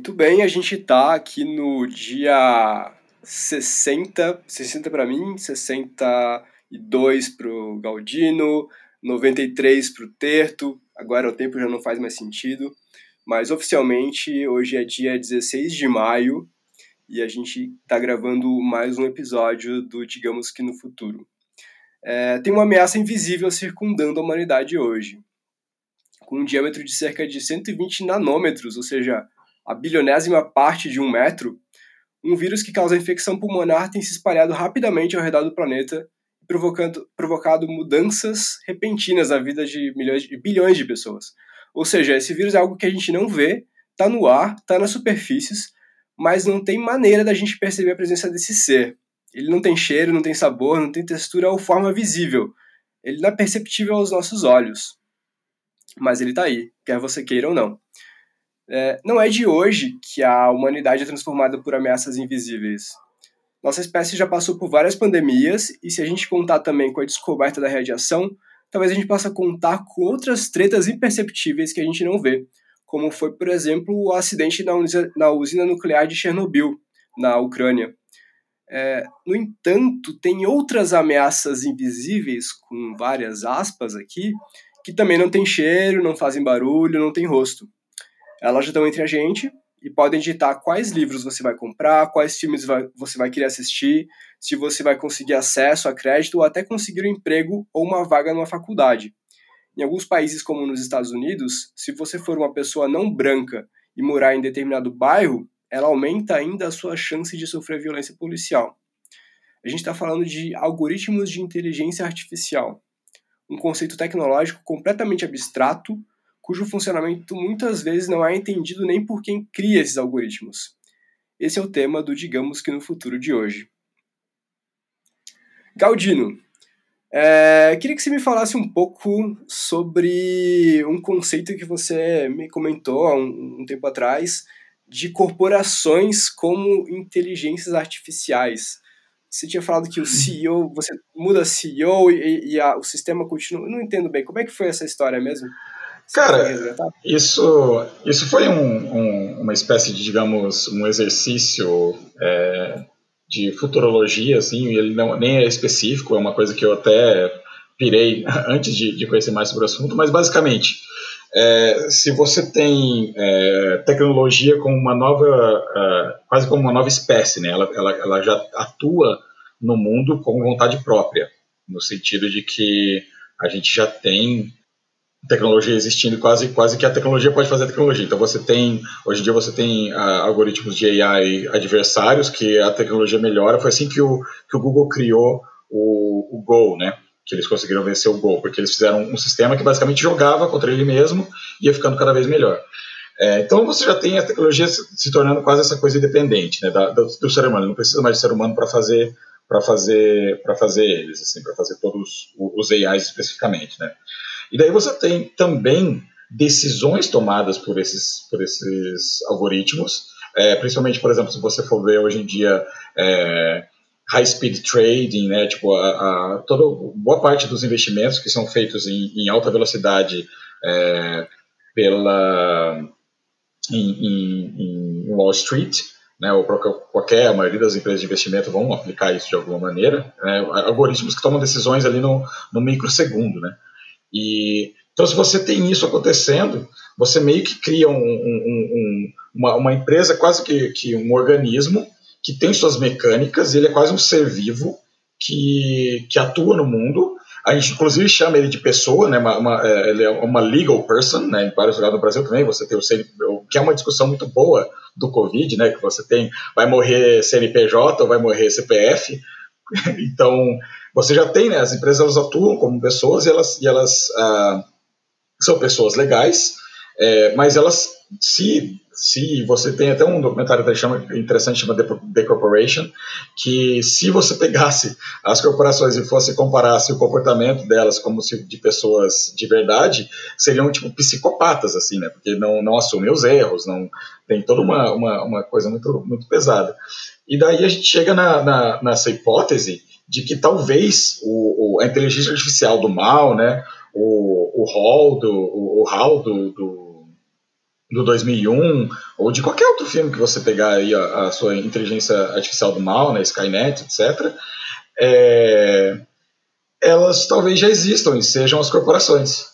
Muito bem, a gente está aqui no dia 60, 60 para mim, 62 para o Galdino, 93 para o Terto, agora o tempo já não faz mais sentido, mas oficialmente hoje é dia 16 de maio e a gente está gravando mais um episódio do Digamos que no Futuro. É, tem uma ameaça invisível circundando a humanidade hoje, com um diâmetro de cerca de 120 nanômetros, ou seja, a bilionésima parte de um metro, um vírus que causa infecção pulmonar tem se espalhado rapidamente ao redor do planeta, provocando, provocado mudanças repentinas na vida de milhões de bilhões de pessoas. Ou seja, esse vírus é algo que a gente não vê, está no ar, está nas superfícies, mas não tem maneira da gente perceber a presença desse ser. Ele não tem cheiro, não tem sabor, não tem textura ou forma visível. Ele não é perceptível aos nossos olhos. Mas ele está aí, quer você queira ou não. É, não é de hoje que a humanidade é transformada por ameaças invisíveis. Nossa espécie já passou por várias pandemias, e se a gente contar também com a descoberta da radiação, talvez a gente possa contar com outras tretas imperceptíveis que a gente não vê, como foi, por exemplo, o acidente na, na usina nuclear de Chernobyl, na Ucrânia. É, no entanto, tem outras ameaças invisíveis, com várias aspas aqui, que também não têm cheiro, não fazem barulho, não têm rosto. Elas estão entre a gente e podem ditar quais livros você vai comprar, quais filmes vai, você vai querer assistir, se você vai conseguir acesso a crédito ou até conseguir um emprego ou uma vaga numa faculdade. Em alguns países, como nos Estados Unidos, se você for uma pessoa não branca e morar em determinado bairro, ela aumenta ainda a sua chance de sofrer violência policial. A gente está falando de algoritmos de inteligência artificial, um conceito tecnológico completamente abstrato cujo funcionamento muitas vezes não é entendido nem por quem cria esses algoritmos. Esse é o tema do Digamos que no Futuro de hoje. Galdino, é, queria que você me falasse um pouco sobre um conceito que você me comentou há um, um tempo atrás de corporações como inteligências artificiais. Você tinha falado que o CEO, você muda CEO e, e a, o sistema continua. Eu não entendo bem. Como é que foi essa história mesmo? Cara, isso, isso foi um, um, uma espécie de, digamos, um exercício é, de futurologia, assim, ele não, nem é específico, é uma coisa que eu até pirei antes de, de conhecer mais sobre o assunto, mas basicamente, é, se você tem é, tecnologia como uma nova, é, quase como uma nova espécie, né, ela, ela, ela já atua no mundo com vontade própria, no sentido de que a gente já tem tecnologia existindo, quase, quase que a tecnologia pode fazer a tecnologia. Então você tem, hoje em dia você tem ah, algoritmos de AI adversários que a tecnologia melhora. Foi assim que o, que o Google criou o, o Go, né? Que eles conseguiram vencer o Go, porque eles fizeram um sistema que basicamente jogava contra ele mesmo e ia ficando cada vez melhor. É, então você já tem a tecnologia se, tornando quase essa coisa independente, né? Da, do, do, ser humano. Não precisa mais de ser humano para fazer para fazer para fazer eles, assim, para fazer todos os AIs especificamente, né? E daí você tem também decisões tomadas por esses, por esses algoritmos, é, principalmente, por exemplo, se você for ver hoje em dia é, high speed trading, né, tipo a, a, toda boa parte dos investimentos que são feitos em, em alta velocidade é, pela em, em, em, Wall Street, né, ou qualquer a maioria das empresas de investimento vão aplicar isso de alguma maneira, né, algoritmos que tomam decisões ali no, no microsegundo, né. E, então, se você tem isso acontecendo, você meio que cria um, um, um, uma, uma, empresa, quase que, que, um organismo, que tem suas mecânicas, ele é quase um ser vivo que, que atua no mundo. A gente, inclusive, chama ele de pessoa, né? Uma, uma, é, ele é uma legal person, né? Em vários lugares do Brasil também, você tem o CNPJ, que é uma discussão muito boa do Covid, né? Que você tem, vai morrer CNPJ ou vai morrer CPF. então, você já tem, né, as empresas elas atuam como pessoas e elas, e elas ah, são pessoas legais, é, mas elas, se, se você tem até um documentário que chama, interessante, chama The Corporation, que se você pegasse as corporações e fosse comparasse o comportamento delas como se de pessoas de verdade, seriam tipo psicopatas, assim, né, porque não, não assumem os erros, não tem toda uma, uma, uma coisa muito, muito pesada. E daí a gente chega na, na, nessa hipótese de que talvez o, o, a inteligência artificial do mal, né, o, o hall do, o, o hall do, do, do 2001, ou de qualquer outro filme que você pegar aí a, a sua inteligência artificial do mal, né, Skynet, etc., é, elas talvez já existam e sejam as corporações.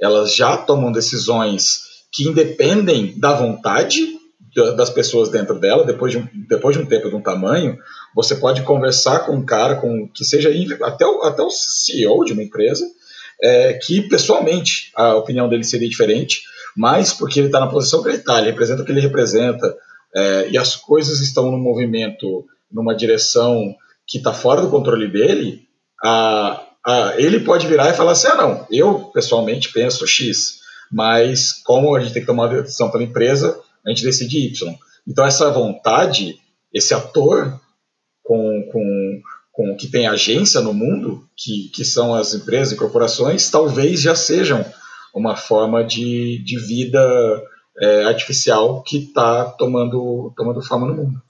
Elas já tomam decisões que independem da vontade das pessoas dentro dela, depois de um, depois de um tempo de um tamanho, você pode conversar com um cara com que seja até o, até o CEO de uma empresa, é, que pessoalmente a opinião dele seria diferente, mas porque ele está na posição que ele está, ele representa o que ele representa, é, e as coisas estão no movimento, numa direção que está fora do controle dele, a, a, ele pode virar e falar assim: ah, não, eu pessoalmente penso X, mas como a gente tem que tomar uma decisão pela empresa, a gente decide Y. Então, essa vontade, esse ator com, com, com que tem agência no mundo, que, que são as empresas e corporações, talvez já sejam uma forma de, de vida é, artificial que está tomando, tomando forma no mundo.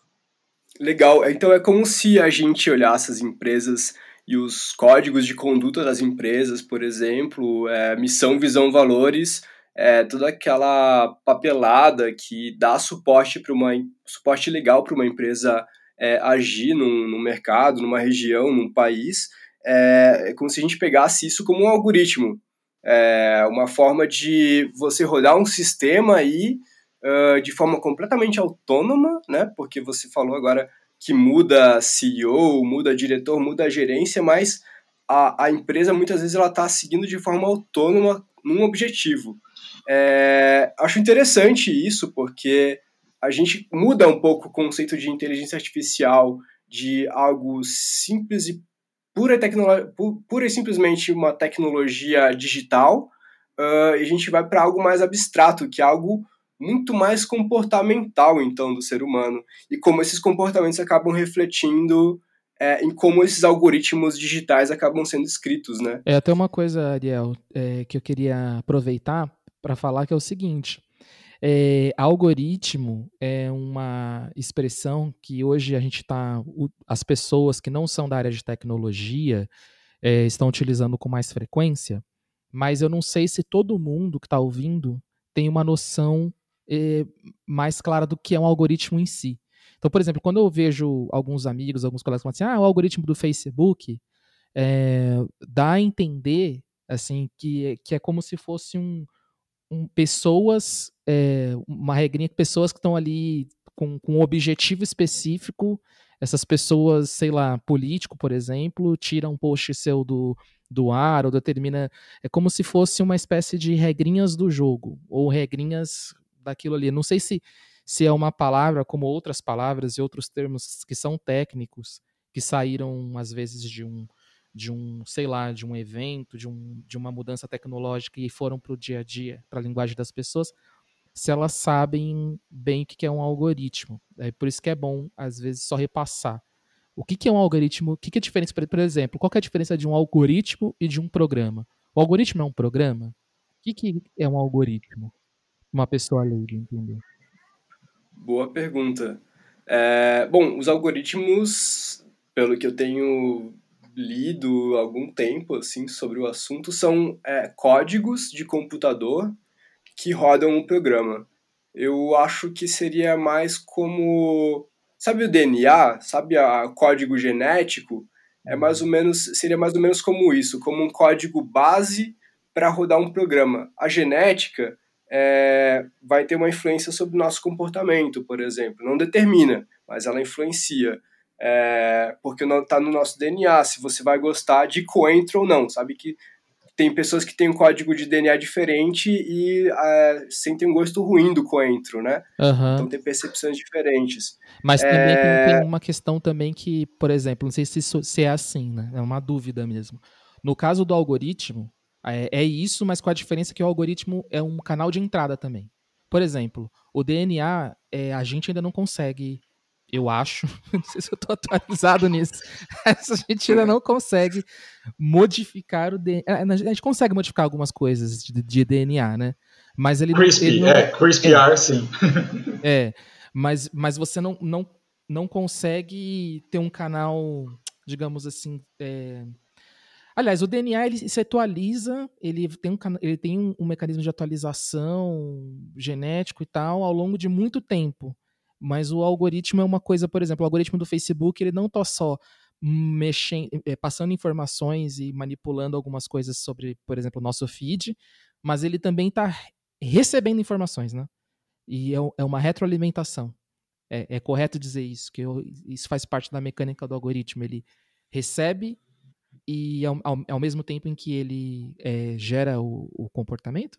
Legal. Então é como se a gente olhasse as empresas e os códigos de conduta das empresas, por exemplo, é, missão, visão, valores, é, toda aquela papelada que dá suporte para uma suporte legal para uma empresa é, agir num, num, mercado, numa região, num país, é, é, como se a gente pegasse isso como um algoritmo, é, uma forma de você rodar um sistema aí uh, de forma completamente autônoma, né? Porque você falou agora que muda CEO, muda diretor, muda gerência, mas a, a empresa muitas vezes ela está seguindo de forma autônoma num objetivo. É, acho interessante isso, porque a gente muda um pouco o conceito de inteligência artificial de algo simples e pura, pura e simplesmente uma tecnologia digital, uh, e a gente vai para algo mais abstrato, que é algo muito mais comportamental, então, do ser humano. E como esses comportamentos acabam refletindo é, em como esses algoritmos digitais acabam sendo escritos, né? É até uma coisa, Ariel, é, que eu queria aproveitar para falar que é o seguinte. É, algoritmo é uma expressão que hoje a gente está. As pessoas que não são da área de tecnologia é, estão utilizando com mais frequência, mas eu não sei se todo mundo que está ouvindo tem uma noção é, mais clara do que é um algoritmo em si. Então, por exemplo, quando eu vejo alguns amigos, alguns colegas falando assim, ah, o algoritmo do Facebook é, dá a entender assim que, que é como se fosse um, um, pessoas, é, uma regrinha que pessoas que estão ali com, com um objetivo específico, essas pessoas, sei lá, político, por exemplo, tiram um post seu do, do ar ou determina. É como se fosse uma espécie de regrinhas do jogo, ou regrinhas daquilo ali. Não sei se, se é uma palavra como outras palavras e outros termos que são técnicos, que saíram às vezes de um, de um, sei lá, de um evento, de, um, de uma mudança tecnológica e foram para o dia a dia, para a linguagem das pessoas, se elas sabem bem o que é um algoritmo. É por isso que é bom, às vezes, só repassar. O que é um algoritmo? O que é a diferença, por exemplo, qual é a diferença de um algoritmo e de um programa? O algoritmo é um programa? O que é um algoritmo? Uma pessoa leiga entender. Boa pergunta. É, bom, os algoritmos, pelo que eu tenho lido há algum tempo assim sobre o assunto são é, códigos de computador que rodam um programa. Eu acho que seria mais como sabe o DNA, sabe a código genético, é mais ou menos seria mais ou menos como isso, como um código base para rodar um programa. A genética é, vai ter uma influência sobre o nosso comportamento, por exemplo. Não determina, mas ela influencia é, porque está no nosso DNA, se você vai gostar de coentro ou não, sabe que tem pessoas que têm um código de DNA diferente e é, sentem um gosto ruim do coentro, né? Uhum. Então tem percepções diferentes. Mas também é... tem, tem, uma questão também que, por exemplo, não sei se, se é assim, né? É uma dúvida mesmo. No caso do algoritmo, é, é isso, mas com a diferença que o algoritmo é um canal de entrada também. Por exemplo, o DNA, é, a gente ainda não consegue eu acho, não sei se eu estou atualizado nisso, mas a gente ainda não consegue modificar o DNA. É, a gente consegue modificar algumas coisas de, de DNA, né? Mas ele Crispy, ele não, é, CRISPR, é, sim. É, mas, mas você não, não, não consegue ter um canal, digamos assim, é, Aliás, o DNA ele se atualiza, ele tem, um, ele tem um, um, mecanismo de atualização genético e tal ao longo de muito tempo. Mas o algoritmo é uma coisa, por exemplo, o algoritmo do Facebook ele não está só mexendo, é, passando informações e manipulando algumas coisas sobre, por exemplo, o nosso feed, mas ele também está recebendo informações, né? E é, é uma retroalimentação. É, é, correto dizer isso, que eu, isso faz parte da mecânica do algoritmo. Ele recebe e ao, ao, ao mesmo tempo em que ele é, gera o, o, comportamento?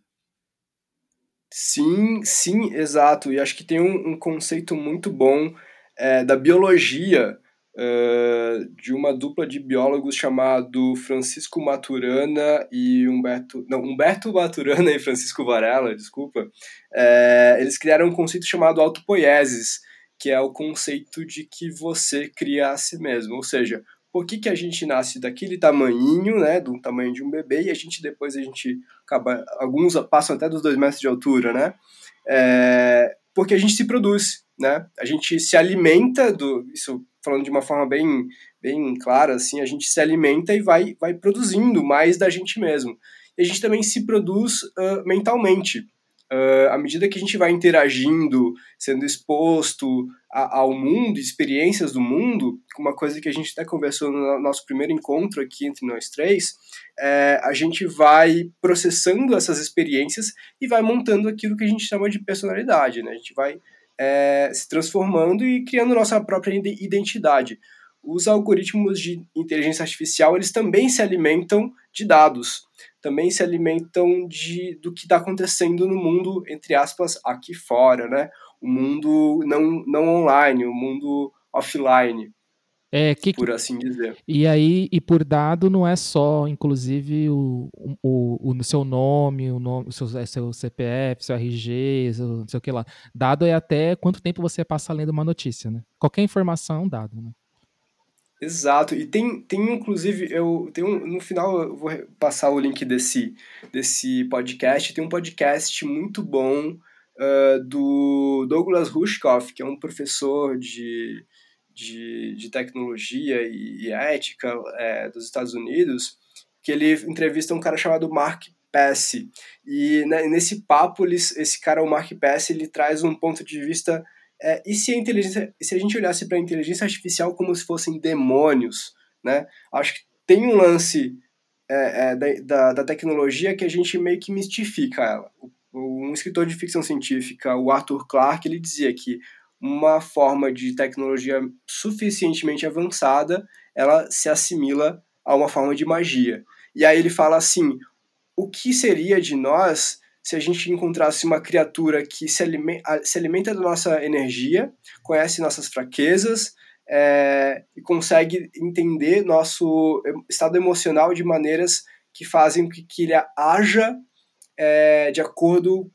Sim, sim, exato. E acho que tem um, um conceito muito bom é, da biologia uh, de uma dupla de biólogos chamado Francisco Maturana e Humberto. Não, Humberto Maturana e Francisco Varela, desculpa. É, eles criaram um conceito chamado autopoiesis, que é o conceito de que você cria a si mesmo. Ou seja, por que, que a gente nasce daquele tamanhinho, né, do tamanho de um bebê, e a gente depois a gente acaba, alguns passam até dos dois metros de altura, né, é, porque a gente se produz, né, a gente se alimenta do, isso falando de uma forma bem, bem clara, assim, a gente se alimenta e vai, vai produzindo mais da gente mesmo. E a gente também se produz uh, mentalmente, Uh, à medida que a gente vai interagindo, sendo exposto a, ao mundo, experiências do mundo, uma coisa que a gente até conversou no nosso primeiro encontro aqui entre nós três, é, a gente vai processando essas experiências e vai montando aquilo que a gente chama de personalidade, né? A gente vai é, se transformando e criando nossa própria identidade. Os algoritmos de inteligência artificial, eles também se alimentam de dados também se alimentam de, do que está acontecendo no mundo, entre aspas, aqui fora, né? O mundo não, não online, o mundo offline. É, que, por assim dizer. E aí, e por dado não é só, inclusive, o, o, o seu nome, o, nome, seu, é seu CPF, seu RG, seu, não sei o que lá. Dado é até quanto tempo você passa lendo uma notícia, né? Qualquer informação é um dado, né? Exato, e tem, tem inclusive, eu tenho no final eu vou passar o link desse, desse podcast, tem um podcast muito bom uh, do Douglas Rushkoff, que é um professor de, de, de tecnologia e, e ética é, dos Estados Unidos, que ele entrevista um cara chamado Mark Pesce, e né, nesse papo, eles, esse cara, o Mark Pesce, ele traz um ponto de vista é, e se a inteligência, se a gente olhasse para a inteligência artificial como se fossem demônios, né? Acho que tem um lance é, é, da, da tecnologia que a gente meio que mistifica ela. Um escritor de ficção científica, o Arthur Clarke, ele dizia que uma forma de tecnologia suficientemente avançada, ela se assimila a uma forma de magia. E aí ele fala assim: o que seria de nós se a gente encontrasse uma criatura que se alimenta, se alimenta da nossa energia, conhece nossas fraquezas é, e consegue entender nosso estado emocional de maneiras que fazem que, que ele haja é, de acordo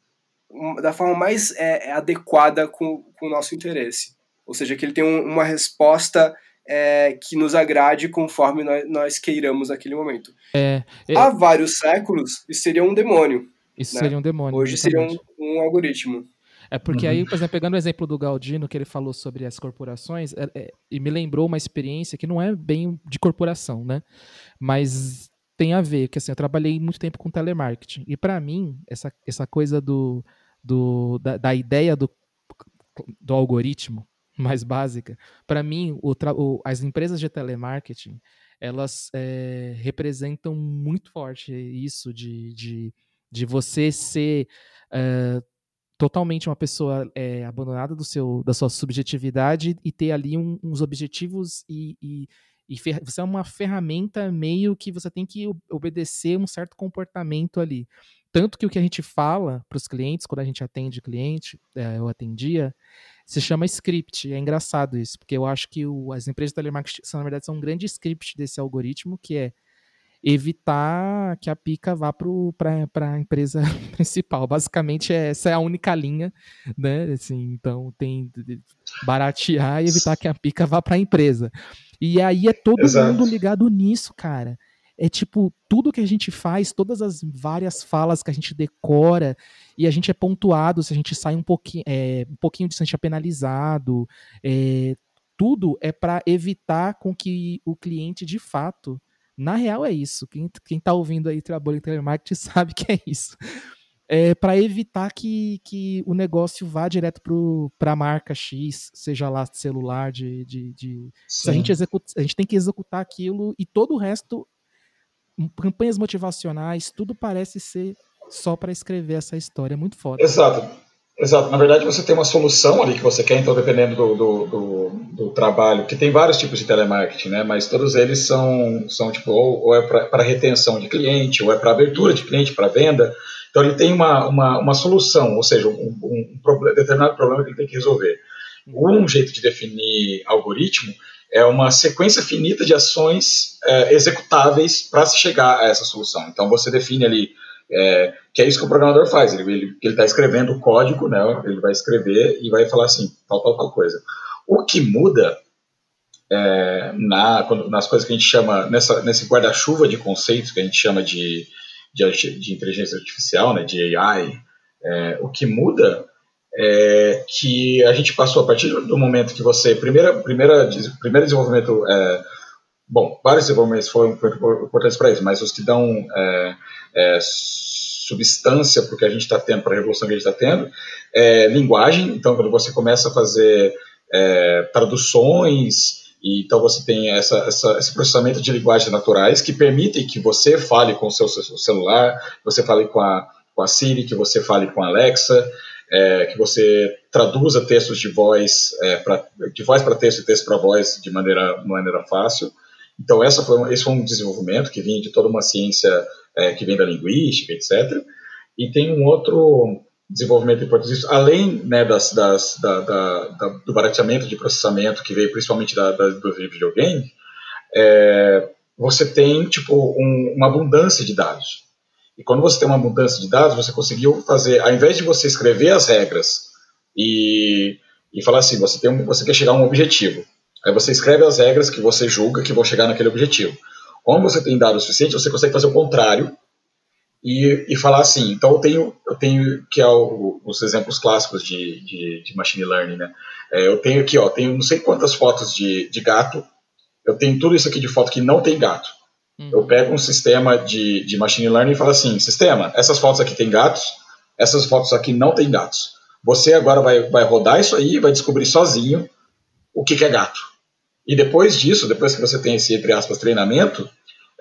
da forma mais é, adequada com, com o nosso interesse. Ou seja, que ele tem um, uma resposta é, que nos agrade conforme nós, nós queiramos naquele momento. É, é... Há vários séculos, isso seria um demônio. Isso né? seria um demônio. Hoje seria um, um, algoritmo. É porque uhum. aí, por exemplo, pegando o exemplo do Galdino, que ele falou sobre as corporações, é, é, e me lembrou uma experiência que não é bem de corporação, né? Mas tem a ver, que assim, eu trabalhei muito tempo com telemarketing. E para mim, essa, essa coisa do, do, da, da ideia do, do algoritmo mais básica, para mim, o, o, as empresas de telemarketing, elas é, representam muito forte isso de, de de você ser uh, totalmente uma pessoa é, abandonada do seu, da sua subjetividade e ter ali um, uns objetivos e, e, e você é uma ferramenta meio que você tem que obedecer um certo comportamento ali. Tanto que o que a gente fala para os clientes, quando a gente atende cliente, é, eu atendia, se chama script. É engraçado isso, porque eu acho que o, as empresas de telemarketing, na verdade, são um grande script desse algoritmo, que é evitar que a pica vá para a empresa principal. Basicamente, essa é a única linha, né? Assim, então, tem baratear e evitar que a pica vá para a empresa. E aí é todo Exato. mundo ligado nisso, cara. É tipo, tudo que a gente faz, todas as várias falas que a gente decora, e a gente é pontuado, se a gente sai um pouquinho, é, um pouquinho de é penalizado, é, tudo é para evitar com que o cliente de fato Na real é isso. Quem, quem tá ouvindo aí trabalho em telemarketing sabe que é isso. É para evitar que, que o negócio vá direto para a marca X, seja lá celular, de. de, de... a gente executa, a gente tem que executar aquilo e todo o resto, campanhas motivacionais, tudo parece ser só para escrever essa história. É muito foda. Exato. Exato. Na verdade, você tem uma solução ali que você quer, então, dependendo do, do, do, do trabalho, que tem vários tipos de telemarketing, né? Mas todos eles são, são tipo, ou, ou é para retenção de cliente, ou é para abertura de cliente, para venda. Então, ele tem uma, uma, uma solução, ou seja, um, um problema, determinado problema que ele tem que resolver. Um jeito de definir algoritmo é uma sequência finita de ações é, executáveis para se chegar a essa solução. Então, você define ali é, que é isso que o programador faz. Ele está escrevendo o código, né? Ele vai escrever e vai falar assim, tal, tal, tal coisa. O que muda é, na, quando, nas coisas que a gente chama, nessa, nesse guarda-chuva de conceitos que a gente chama de, de, de inteligência artificial, né, de AI, é, o que muda é que a gente passou a partir do momento que você, primeira, primeira, primeiro desenvolvimento, é, bom, vários desenvolvimentos foram importantes para isso, mas os que dão é, é, substância para o que a gente está tendo, para a revolução que a gente está tendo, é linguagem. Então, quando você começa a fazer é, traduções, e, então você tem essa, essa, esse processamento de linguagens naturais que permitem que você fale com o seu, seu celular, você fale com a, com a Siri, que você fale com a Alexa, é, que você traduza textos de voz é, de voz para texto e texto para voz de maneira, maneira fácil. Então, essa foi, esse foi um desenvolvimento que vinha de toda uma ciência é, que vem da linguística, etc. E tem um outro desenvolvimento importante, além né, das, das, da, da, da, do barateamento de processamento que veio principalmente da, do videogame, é, você tem tipo um, uma abundância de dados. E quando você tem uma abundância de dados, você conseguiu fazer, ao invés de você escrever as regras e, e falar assim, você, tem um, você quer chegar a um objetivo, aí você escreve as regras que você julga que vão chegar naquele objetivo. Como você tem dados suficiente, você consegue fazer o contrário e, e falar assim. Então, eu tenho, eu tenho que é o, os exemplos clássicos de, de, de machine learning, né? É, eu tenho aqui, ó, tenho não sei quantas fotos de, de gato, eu tenho tudo isso aqui de foto que não tem gato. Hum. Eu pego um sistema de, de machine learning e falo assim: sistema, essas fotos aqui tem gatos, essas fotos aqui não tem gatos. Você agora vai, vai rodar isso aí e vai descobrir sozinho o que, que é gato. E depois disso, depois que você tem esse, entre aspas, treinamento,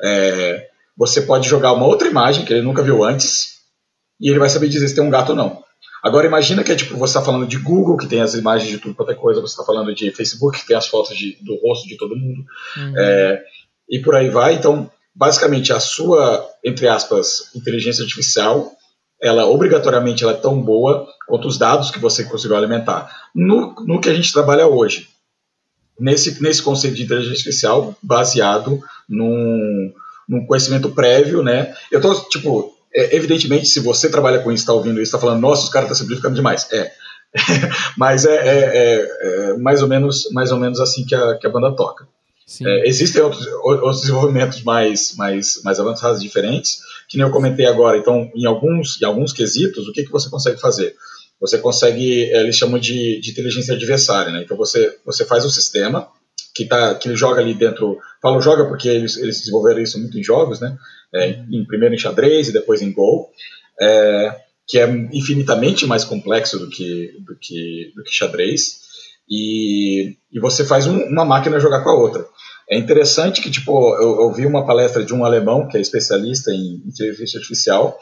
é, você pode jogar uma outra imagem que ele nunca viu antes e ele vai saber dizer se tem um gato ou não. Agora imagina que é tipo, você está falando de Google, que tem as imagens de tudo quanto é coisa, você está falando de Facebook, que tem as fotos de, do rosto de todo mundo, uhum. é, e por aí vai. Então, basicamente, a sua, entre aspas, inteligência artificial, ela obrigatoriamente ela é tão boa quanto os dados que você conseguiu alimentar. No, no que a gente trabalha hoje, nesse, nesse conceito de inteligência artificial baseado num, num conhecimento prévio, né? Eu tô, tipo, é, evidentemente, se você trabalha com isso, está ouvindo isso, está falando, nossa, os caras estão tá simplificando demais. É. Mas é, é, é, é, mais, ou menos, mais ou menos assim que a, que a banda toca. É, existem outros, outros desenvolvimentos mais, mais, mais avançados, diferentes, que nem eu comentei agora. Então, em alguns, em alguns quesitos, o que, que você consegue fazer? Você consegue, eh, eles chamam de, de inteligência adversária, né? Então você, você faz o sistema que, tá, que ele joga ali dentro, falo joga porque eles, eles desenvolveram isso muito em jogos, né? É, em, primeiro em xadrez e depois em Go, é, que é infinitamente mais complexo do que, do que, do que xadrez, e, e você faz um, uma máquina jogar com a outra. É interessante que, tipo, eu, eu vi uma palestra de um alemão que é especialista em inteligência artificial,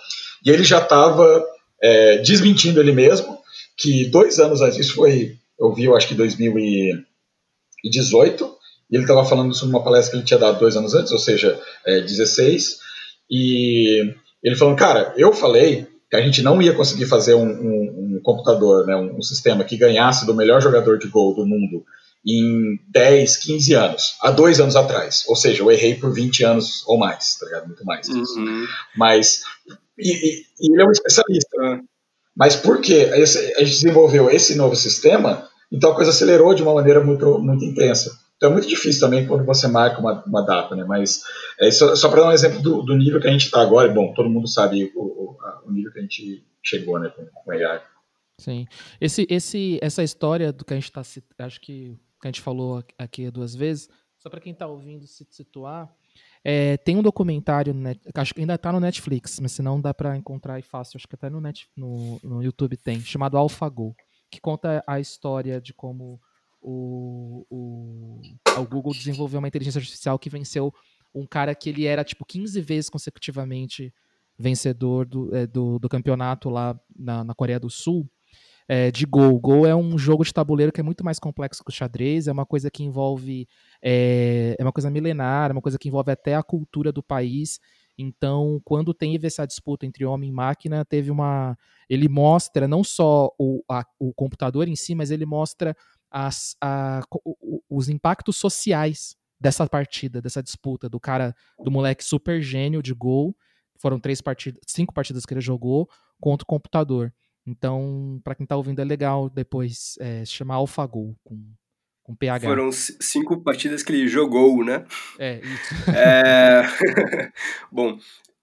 e ele já estava é, desmentindo ele mesmo, que dois anos antes, isso foi, eu vi, eu acho que 2018, e ele estava falando sobre uma palestra que ele tinha dado dois anos antes, ou seja, é, 16, e ele falando, cara, eu falei que a gente não ia conseguir fazer um, um, um computador, né, um, um, sistema que ganhasse do melhor jogador de gol do mundo em 10, 15 anos, há dois anos atrás. Ou seja, eu errei por 20 anos ou mais, tá ligado? Muito mais. Uhum. Mas e, e, ele é um especialista. Né? Mas por que a gente desenvolveu esse novo sistema, então a coisa acelerou de uma maneira muito, muito intensa. Então é muito difícil também quando você marca uma, uma data, né? Mas é só, só para dar um exemplo do, do nível que a gente está agora, bom, todo mundo sabe o, o, o, nível que a gente chegou, né, com, com AI. Sim. Esse, esse, essa história do que a gente está, acho que, que a gente falou aqui duas vezes, só para quem está ouvindo se situar, É, tem um documentário, acho que ainda está no Netflix, mas se não dá para encontrar fácil, acho que até no, net, no, no YouTube tem, chamado AlphaGo, que conta a história de como o, o, o Google desenvolveu uma inteligência artificial que venceu um cara que ele era tipo 15 vezes consecutivamente vencedor do, é, do, do, campeonato lá na, na Coreia do Sul é, de Go. Go é um jogo de tabuleiro que é muito mais complexo que o xadrez, é uma coisa que envolve. É, é uma coisa milenar, é uma coisa que envolve até a cultura do país. Então, quando teve essa disputa entre homem e máquina, teve uma. Ele mostra não só o, a, o computador em si, mas ele mostra as, a, os impactos sociais dessa partida, dessa disputa, do cara, do moleque super gênio de gol. Foram três partidas, cinco partidas que ele jogou contra o computador. Então, para quem está ouvindo, é legal depois é, se chamar AlphaGo com, com PH. Foram cinco partidas que ele jogou, né? É, isso. É... Bom,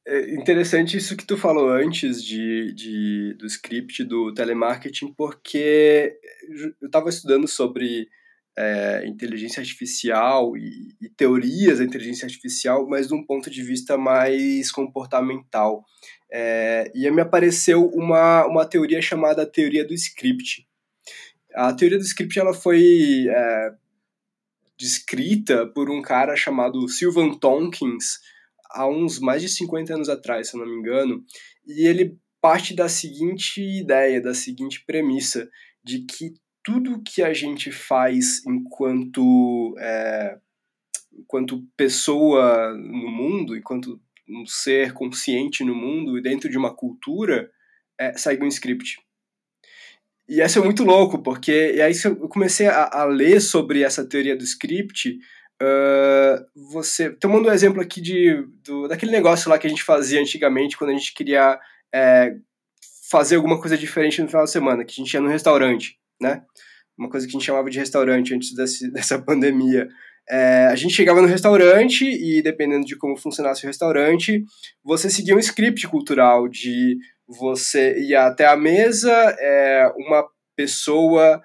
é interessante isso que tu falou antes de, de, do script do telemarketing, porque eu estava estudando sobre é, inteligência artificial e, e, teorias da inteligência artificial, mas de um ponto de vista mais comportamental. É, e me apareceu uma, uma teoria chamada teoria do script. A teoria do script ela foi é, descrita por um cara chamado Sylvan Tompkins há uns mais de 50 anos atrás, se eu não me engano, e ele parte da seguinte ideia, da seguinte premissa, de que tudo que a gente faz enquanto, é, enquanto pessoa no mundo, enquanto um ser consciente no mundo e dentro de uma cultura, é, segue um script. E isso é muito louco, porque e aí eu comecei a, a ler sobre essa teoria do script, uh, você tomando um exemplo aqui de, do, daquele negócio lá que a gente fazia antigamente quando a gente queria é, fazer alguma coisa diferente no final de semana, que a gente ia no restaurante né? Uma coisa que a gente chamava de restaurante antes desse, dessa pandemia. É, a gente chegava no restaurante e, dependendo de como funcionasse o restaurante, você seguia um script cultural de você ia até a mesa, é, uma pessoa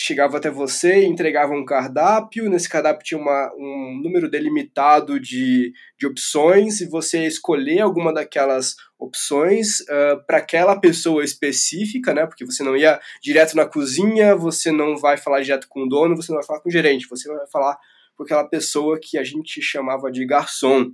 chegava até você, entregava um cardápio, nesse cardápio tinha uma, um número delimitado de, de opções, e você escolher alguma daquelas opções uh, para aquela pessoa específica, né? Porque você não ia direto na cozinha, você não vai falar direto com o dono, você não vai falar com o gerente, você vai falar com aquela pessoa que a gente chamava de garçom,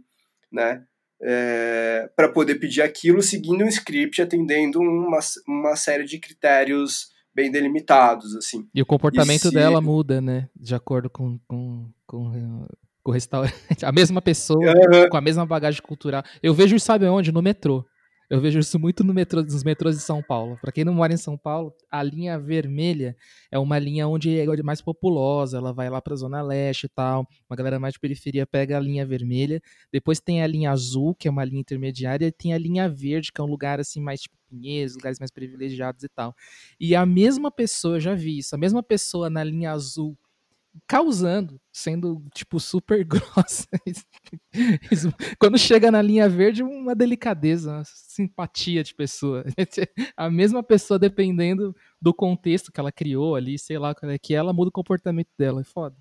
né? É, para poder pedir aquilo seguindo um script, atendendo uma, uma série de critérios bem delimitados, assim. E o comportamento e se... dela muda, né? De acordo com, com, com, com o restaurante. A mesma pessoa, uhum. com a mesma bagagem cultural. Eu vejo isso, sabe onde? No metrô. Eu vejo isso muito no metrô, nos metrôs de São Paulo. Para quem não mora em São Paulo, a linha vermelha é uma linha onde é mais populosa, ela vai lá para a zona leste e tal. Uma galera mais de periferia pega a linha vermelha. Depois tem a linha azul, que é uma linha intermediária, e tem a linha verde, que é um lugar assim mais tipo Pinheiros, lugares mais privilegiados e tal. E a mesma pessoa, já vi isso, a mesma pessoa na linha azul causando, sendo, tipo, super grossa. Quando chega na linha verde, uma delicadeza, uma simpatia de pessoa. A mesma pessoa, dependendo do contexto que ela criou ali, sei lá, é que ela muda o comportamento dela. É foda.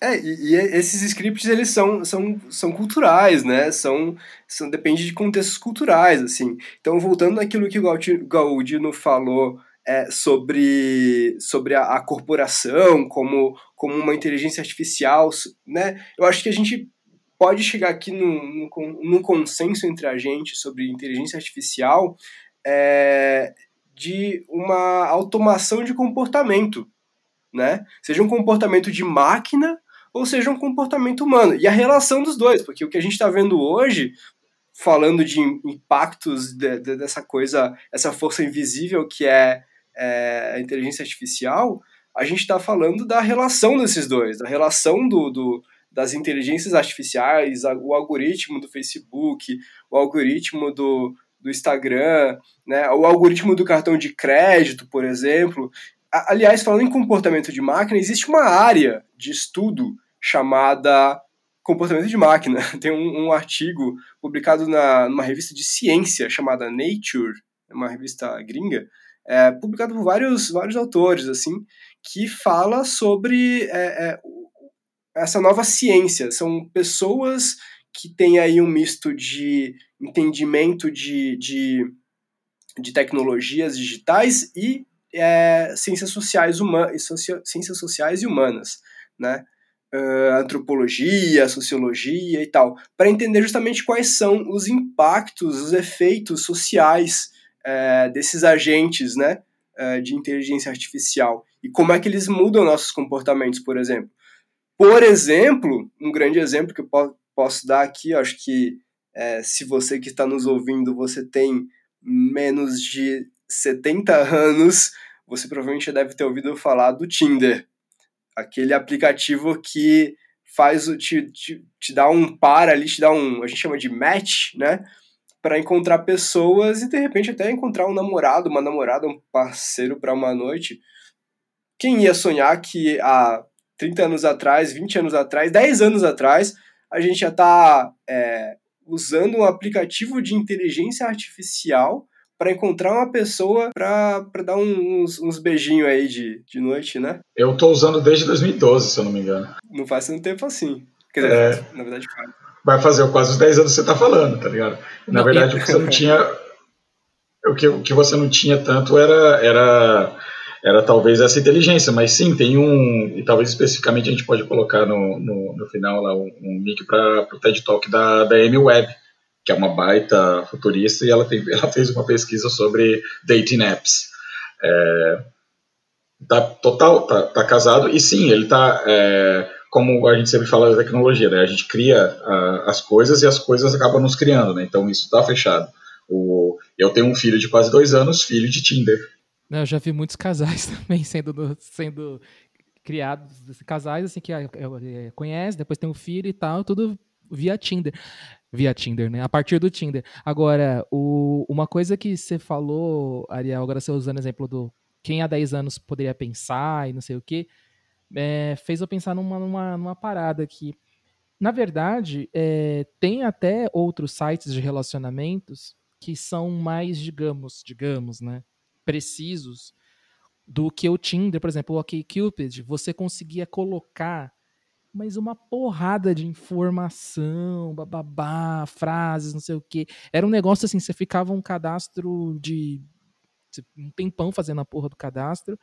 É, e, e, esses scripts, eles são, são, são culturais, né? São, são, depende de contextos culturais, assim. Então, voltando naquilo que o Galdino falou é, sobre, sobre a, a, corporação como, como uma inteligência artificial, né? Eu acho que a gente pode chegar aqui num, num, consenso entre a gente sobre inteligência artificial é, de uma automação de comportamento, né? Seja um comportamento de máquina ou seja um comportamento humano. E a relação dos dois, porque o que a gente está vendo hoje, falando de impactos de, de, dessa coisa, essa força invisível que é, é a inteligência artificial, a gente está falando da relação desses dois, da relação do, do, das inteligências artificiais, o algoritmo do Facebook, o algoritmo do, do Instagram, né, o algoritmo do cartão de crédito, por exemplo. Aliás, falando em comportamento de máquina, existe uma área de estudo chamada Comportamento de Máquina. Tem um, um artigo publicado na, numa revista de ciência chamada Nature, uma revista gringa, é, publicado por vários, vários autores, assim, que fala sobre é, é, essa nova ciência. São pessoas que têm aí um misto de entendimento de, de, de tecnologias digitais e é, ciências sociais humanas, ciências sociais e humanas, né? Uh, antropologia, sociologia e tal, para entender justamente quais são os impactos, os efeitos sociais uh, desses agentes, né, uh, de inteligência artificial e como é que eles mudam nossos comportamentos, por exemplo. Por exemplo, um grande exemplo que eu po posso dar aqui, acho que é, se você que está nos ouvindo, você tem menos de 70 anos, você provavelmente já deve ter ouvido falar do Tinder. Aquele aplicativo que faz o te, te, te dá um par ali, te dá um, a gente chama de match, né? Para encontrar pessoas e de repente até encontrar um namorado, uma namorada, um parceiro para uma noite. Quem ia sonhar que há 30 anos atrás, 20 anos atrás, 10 anos atrás, a gente já está é, usando um aplicativo de inteligência artificial para encontrar uma pessoa para dar uns, uns beijinhos aí de, de noite, né? Eu tô usando desde 2012, se eu não me engano. Não faz tanto tempo assim. Quer dizer, é... na verdade faz. Vai fazer quase os 10 anos que você tá falando, tá ligado? Na verdade, o que você não tinha. O que, o que você não tinha tanto era, era, era talvez essa inteligência, mas sim, tem um. E talvez especificamente a gente pode colocar no, no, no final lá um, um link para o TED Talk da, da Amy Webb que é uma baita futurista, e ela, tem, ela fez uma pesquisa sobre dating apps. É, tá total, tá, tá, casado, e sim, ele tá, é, como a gente sempre fala da tecnologia, né, a gente cria a, as coisas e as coisas acabam nos criando, né, então isso tá fechado. O, eu tenho um filho de quase dois anos, filho de Tinder. eu já vi muitos casais também sendo, sendo criados, casais assim que é, é, conhece, depois tem um filho e tal, tudo via Tinder via Tinder, né? A partir do Tinder. Agora, o, uma coisa que você falou, Ariel, agora você usando o exemplo do quem há 10 anos poderia pensar e não sei o quê, é, fez eu pensar numa, numa, numa parada que, na verdade, é, tem até outros sites de relacionamentos que são mais, digamos, digamos, né, precisos do que o Tinder, por exemplo, o OkCupid, você conseguia colocar mas uma porrada de informação, bababá, frases, não sei o quê. Era um negócio assim, você ficava um cadastro de um tempão fazendo a porra do cadastro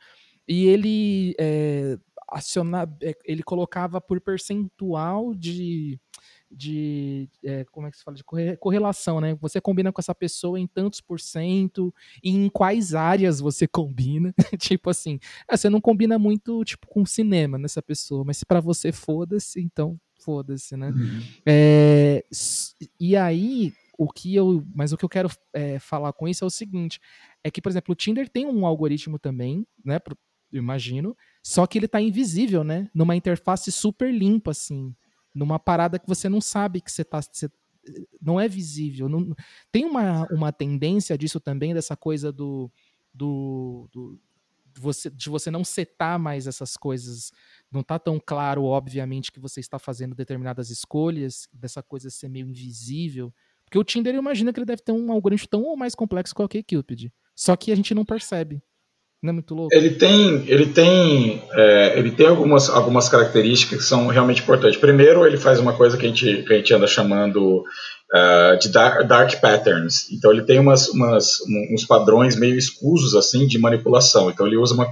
e ele é, acionava, ele colocava por percentual de de é, como é que se fala de correlação, né? Você combina com essa pessoa em tantos por cento em quais áreas você combina. tipo assim, é, você não combina muito tipo com cinema nessa pessoa, mas se para você foda-se, então foda-se, né? Uhum. É, e aí o que eu, mas o que eu quero é, falar com isso é o seguinte, é que por exemplo o Tinder tem um algoritmo também, né? Eu imagino, só que ele tá invisível, né? Numa interface super limpa assim numa parada que você não sabe que você está. não é visível. Não, tem uma, uma tendência disso também, dessa coisa do, do, do você, de você não setar mais essas coisas. Não tá tão claro, obviamente, que você está fazendo determinadas escolhas, dessa coisa ser meio invisível. Porque o Tinder, eu imagino que ele deve ter um algoritmo tão ou mais complexo que o Cupid. Só que a gente não percebe. Não é muito louco? Ele tem, ele tem, é, ele tem algumas, algumas características que são realmente importantes. Primeiro, ele faz uma coisa que a gente, que a gente anda chamando uh, de dark, dark, patterns. Então, ele tem umas, umas, uns padrões meio escusos assim de manipulação. Então, ele usa uma,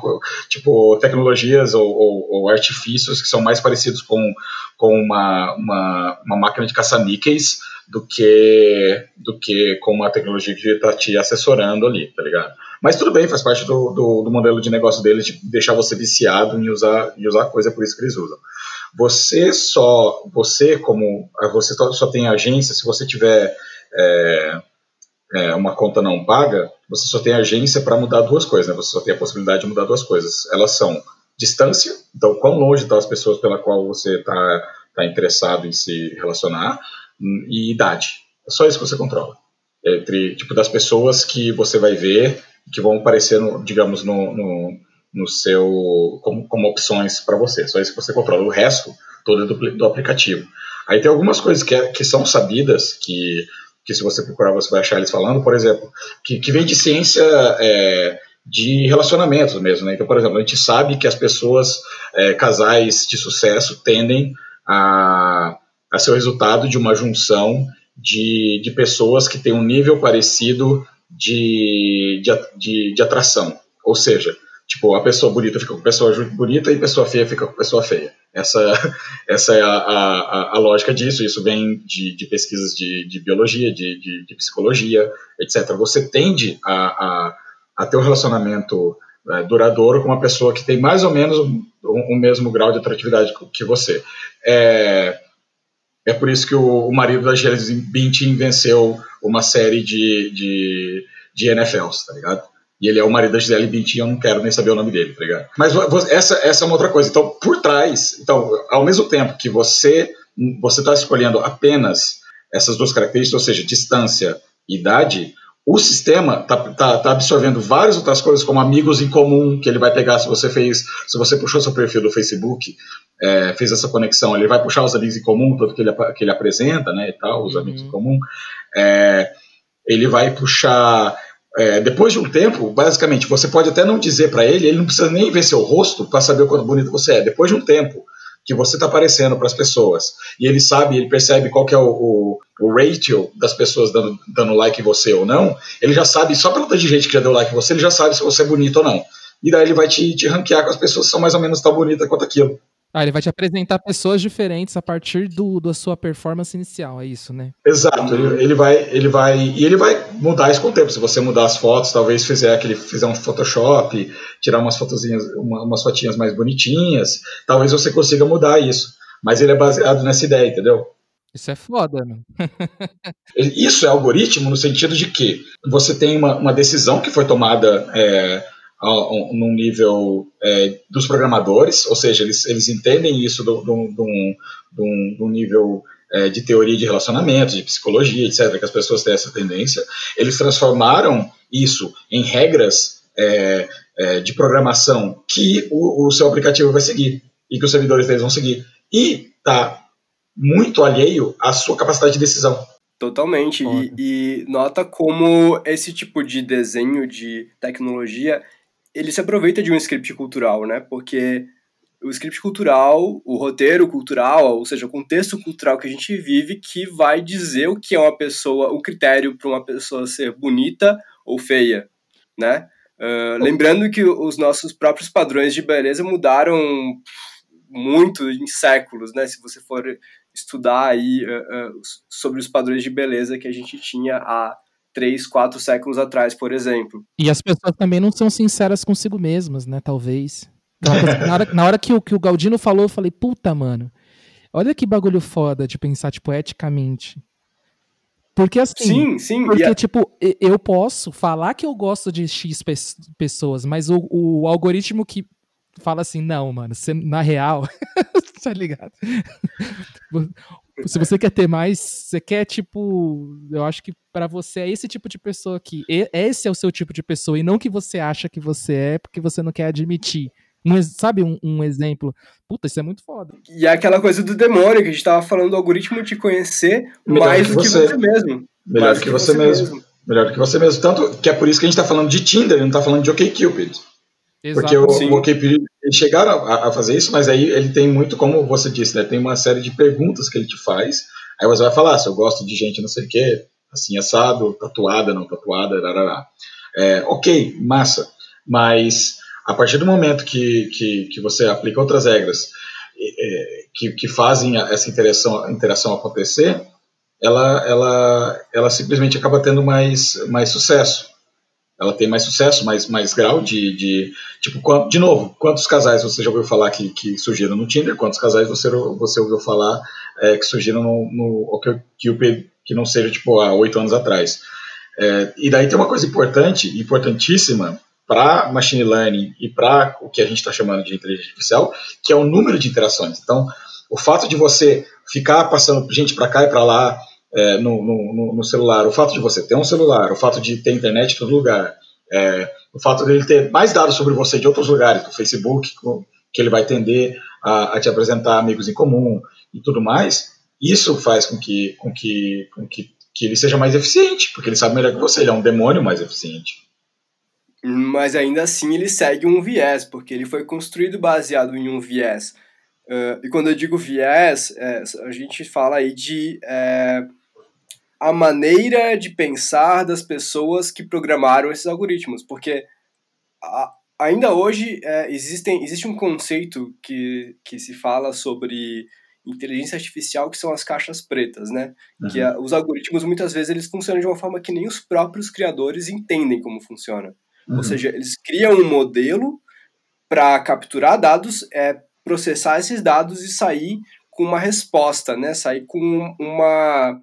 tipo tecnologias ou, ou, ou artifícios que são mais parecidos com, com uma, uma, uma máquina de caça-níqueis do que, do que com uma tecnologia que está te assessorando ali, tá ligado? Mas tudo bem, faz parte do, do, do, modelo de negócio deles de deixar você viciado em usar, em usar coisa, é por isso que eles usam. Você só, você como, você só tem agência se você tiver é, é, uma conta não paga, você só tem agência para mudar duas coisas, né? Você só tem a possibilidade de mudar duas coisas. Elas são distância, então quão longe estão as pessoas pela qual você está tá interessado em se relacionar, e idade. É só isso que você controla. Entre, tipo, das pessoas que você vai ver, que vão aparecer, no, digamos, no, no, no seu, como, como opções para você. Só isso que você controla. O resto, todo é do, do aplicativo. Aí tem algumas coisas que, é, que são sabidas, que, que se você procurar você vai achar eles falando, por exemplo, que, que vem de ciência é, de relacionamentos mesmo. Né? Então, por exemplo, a gente sabe que as pessoas, é, casais de sucesso, tendem a, a ser o resultado de uma junção de, de pessoas que têm um nível parecido de, de, de, atração. Ou seja, Tipo, a pessoa bonita fica com pessoa bonita e pessoa feia fica com pessoa feia. Essa, essa é a, a, a lógica disso. Isso vem de, de pesquisas de, de biologia, de, de, de, psicologia, etc. Você tende a, a, a ter um relacionamento é, duradouro com uma pessoa que tem mais ou menos o, o mesmo grau de atratividade que você. É, é por isso que o, o marido da Gisele Bündchen venceu uma série de, de, de NFLs, tá ligado? E ele é o marido da Gisele Bündchen, eu não quero nem saber o nome dele, tá ligado? Mas essa, essa é uma outra coisa. Então, por trás, então, ao mesmo tempo que você você está escolhendo apenas essas duas características, ou seja, distância e idade, o sistema está tá, tá absorvendo várias outras coisas, como amigos em comum, que ele vai pegar se você fez, se você puxou seu perfil do Facebook, é, fez essa conexão, ele vai puxar os amigos em comum, tudo que ele, que ele apresenta, né, e tal, os uhum. amigos em comum. É, ele vai puxar é, depois de um tempo, basicamente, você pode até não dizer para ele, ele não precisa nem ver seu rosto para saber o quanto bonito você é. Depois de um tempo que você está aparecendo para as pessoas e ele sabe, ele percebe qual que é o, o, o ratio das pessoas dando, dando like em você ou não, ele já sabe, só pela de gente que já deu like em você, ele já sabe se você é bonito ou não. E daí ele vai te, te ranquear com as pessoas que são mais ou menos tão bonitas quanto aquilo. Ah, ele vai te apresentar pessoas diferentes a partir do, da sua performance inicial, é isso, né? Exato, ele, ele, vai, ele vai, e ele vai mudar isso com o tempo. Se você mudar as fotos, talvez fizer aquele, fizer um Photoshop, tirar umas fotozinhas, uma, umas fotinhas mais bonitinhas, talvez você consiga mudar isso. Mas ele é baseado nessa ideia, entendeu? Isso é foda, né? isso é algoritmo no sentido de que você tem uma, uma decisão que foi tomada é, num nível é, dos programadores, ou seja, eles, eles entendem isso de um nível é, de teoria de relacionamento, de psicologia, etc., que as pessoas têm essa tendência. Eles transformaram isso em regras é, é, de programação que o, o, seu aplicativo vai seguir e que os servidores deles vão seguir. E está muito alheio à sua capacidade de decisão. Totalmente. E, e, nota como esse tipo de desenho de tecnologia ele se aproveita de um script cultural, né? Porque o script cultural, o roteiro cultural, ou seja, o contexto cultural que a gente vive, que vai dizer o que é uma pessoa, o critério para uma pessoa ser bonita ou feia, né? Uh, lembrando que os nossos próprios padrões de beleza mudaram muito em séculos, né? Se você for estudar aí uh, uh, sobre os padrões de beleza que a gente tinha há três, quatro séculos atrás, por exemplo. E as pessoas também não são sinceras consigo mesmas, né? Talvez. na, hora, na hora que, o, que o Galdino falou, eu falei, puta, mano. Olha que bagulho foda de pensar, tipo, eticamente. Porque assim. Sim, sim. Porque, a... tipo, eu posso falar que eu gosto de X pessoas, mas o, o algoritmo que fala assim, não, mano, você, na real. tá ligado? Se você quer ter mais, você quer, tipo. Eu acho que para você é esse tipo de pessoa aqui. Esse é o seu tipo de pessoa, e não que você acha que você é, porque você não quer admitir. Um, sabe um, um, exemplo? Puta, isso é muito foda. E é aquela coisa do demônio que a gente tava falando do algoritmo te conhecer Melhor mais do que você, você mesmo. Melhor do que, que você, você mesmo. mesmo. Melhor do que você mesmo. Tanto que é por isso que a gente tá falando de Tinder, não tá falando de OkCupid. Porque o, o eles chegaram a, a, fazer isso, mas aí ele tem muito, como você disse, né, tem uma série de perguntas que ele te faz, aí você vai falar se eu gosto de gente não sei o quê, assim, assado, tatuada, não tatuada, rarará. É, ok, massa, mas a partir do momento que, que, que você aplica outras regras é, que, que fazem essa interação, interação acontecer, ela, ela, ela simplesmente acaba tendo mais, mais sucesso ela tem mais sucesso, mais, mais grau de, de tipo, de novo, quantos casais você já ouviu falar que, que surgiram no Tinder, quantos casais você, você ouviu falar é, que surgiram no, no OkCupid que não seja, tipo, há oito anos atrás. É, e daí tem uma coisa importante, importantíssima, para machine learning e para o que a gente está chamando de inteligência artificial, que é o número de interações. Então, o fato de você ficar passando gente para cá e para lá, é, no, no, no, celular, o fato de você ter um celular, o fato de ter internet em todo lugar, é, o fato de ele ter mais dados sobre você de outros lugares, do Facebook, que ele vai tender a, a, te apresentar amigos em comum e tudo mais, isso faz com que, com que, com que, que ele seja mais eficiente, porque ele sabe melhor que você, ele é um demônio mais eficiente. Mas ainda assim ele segue um viés, porque ele foi construído baseado em um viés. Uh, e quando eu digo viés, é, a gente fala aí de é, a maneira de pensar das pessoas que programaram esses algoritmos, porque a, ainda hoje é, existem, existe um conceito que, que se fala sobre inteligência artificial que são as caixas pretas, né? Uhum. Que a, os algoritmos muitas vezes eles funcionam de uma forma que nem os próprios criadores entendem como funciona. Uhum. Ou seja, eles criam um modelo para capturar dados, é, processar esses dados e sair com uma resposta, né? Sair com uma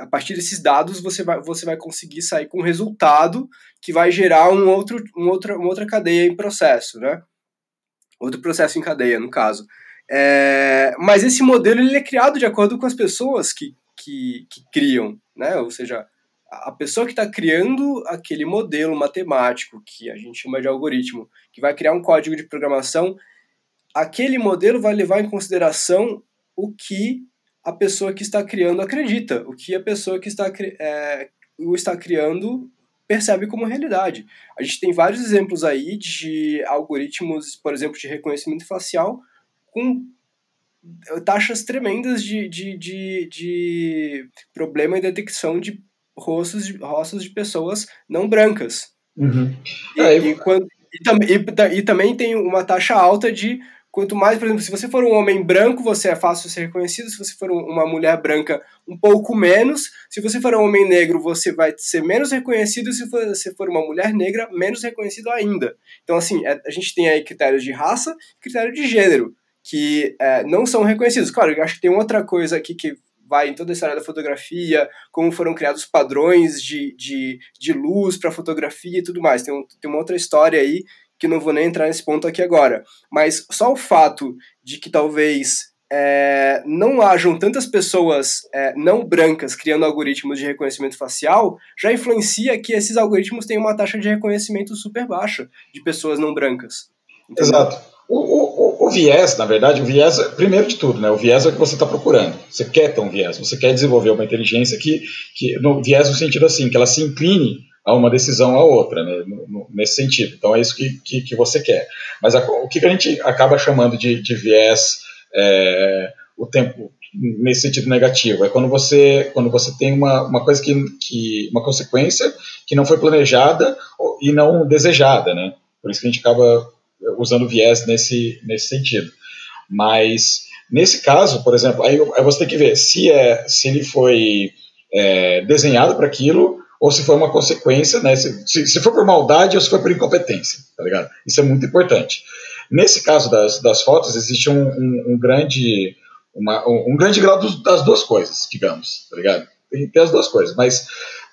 a partir desses dados você vai, você vai conseguir sair com um resultado que vai gerar um outro, um outra, uma outra cadeia em processo, né? Outro processo em cadeia, no caso. É, mas esse modelo ele é criado de acordo com as pessoas que, que, que criam, né? Ou seja, a pessoa que está criando aquele modelo matemático, que a gente chama de algoritmo, que vai criar um código de programação, aquele modelo vai levar em consideração o que a pessoa que está criando acredita, o que a pessoa que está, é, o está criando percebe como realidade. A gente tem vários exemplos aí de algoritmos, por exemplo, de reconhecimento facial com taxas tremendas de, de, de, de problema em detecção de rostos de, rostos de pessoas não brancas. Uhum. E, é, e, quando, e, tam, e, e, também tem uma taxa alta de Quanto mais, por exemplo, se você for um homem branco, você é fácil de ser reconhecido. Se você for uma mulher branca, um pouco menos. Se você for um homem negro, você vai ser menos reconhecido. Se você for uma mulher negra, menos reconhecido ainda. Então, assim, é, a gente tem aí critérios de raça critério de gênero, que é, não são reconhecidos. Claro, eu acho que tem outra coisa aqui que vai em toda a história da fotografia, como foram criados padrões de, de, de luz para fotografia e tudo mais. Tem, um, tem uma outra história aí que não vou nem entrar nesse ponto aqui agora. Mas só o fato de que talvez é, não hajam tantas pessoas é, não brancas criando algoritmos de reconhecimento facial já influencia que esses algoritmos têm uma taxa de reconhecimento super baixa de pessoas não brancas. Entendeu? Exato. O, o, o, viés, na verdade, o viés, primeiro de tudo, né, o viés é o que você está procurando. Você quer ter um viés, você quer desenvolver uma inteligência que, que no viés no sentido assim, que ela se incline a uma decisão a outra, né, nesse sentido. Então é isso que, que, que você quer. Mas a, o que, a gente acaba chamando de, de viés é, o tempo nesse sentido negativo é quando você quando você tem uma, uma coisa que, que uma consequência que não foi planejada e não desejada, né? Por isso que a gente acaba usando viés nesse nesse sentido. Mas nesse caso, por exemplo, aí, aí você tem que ver se é se ele foi é, desenhado para aquilo ou se foi uma consequência, né? Se, se, se for por maldade ou se foi por incompetência, tá ligado? Isso é muito importante. Nesse caso das, das fotos, existe um, um, um grande uma, um, um, grande grau dos, das duas coisas, digamos, tá ligado? Tem, tem, as duas coisas, mas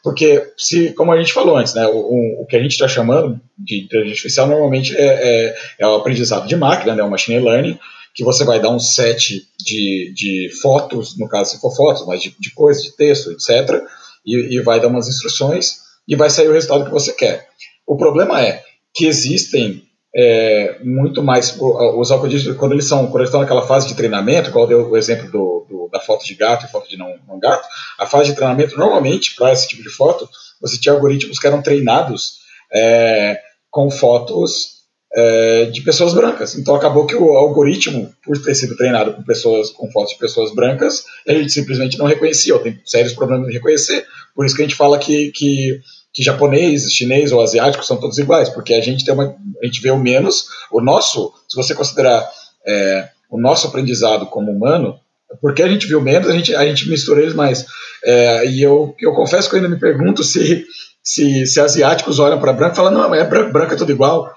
porque se, como a gente falou antes, né, o, o que a gente está chamando de inteligência artificial normalmente é, é, é, o aprendizado de máquina, né, o machine learning, que você vai dar um set de, de fotos, no caso se for fotos, mas de, de coisas, de texto, etc., e, e vai dar umas instruções e vai sair o resultado que você quer. O problema é que existem é, muito mais os algoritmos quando eles são quando eles estão naquela fase de treinamento, igual deu o exemplo do, do, da foto de gato e foto de não, não gato, a fase de treinamento normalmente para esse tipo de foto você tinha algoritmos que eram treinados é, com fotos é, de pessoas brancas. Então acabou que o algoritmo, por ter sido treinado com pessoas com fotos de pessoas brancas, ele simplesmente não reconhecia, ou tem sérios problemas de reconhecer. Por isso que a gente fala que, que, que japonês, chinês ou asiático são todos iguais, porque a gente tem uma, a gente vê o menos, o nosso, se você considerar é, o nosso aprendizado como humano, porque a gente viu menos, a gente, a gente mistura eles mais. É, e eu, eu confesso que eu ainda me pergunto se, se, se asiáticos olham para branco e falam, não, é branco, branco é tudo igual.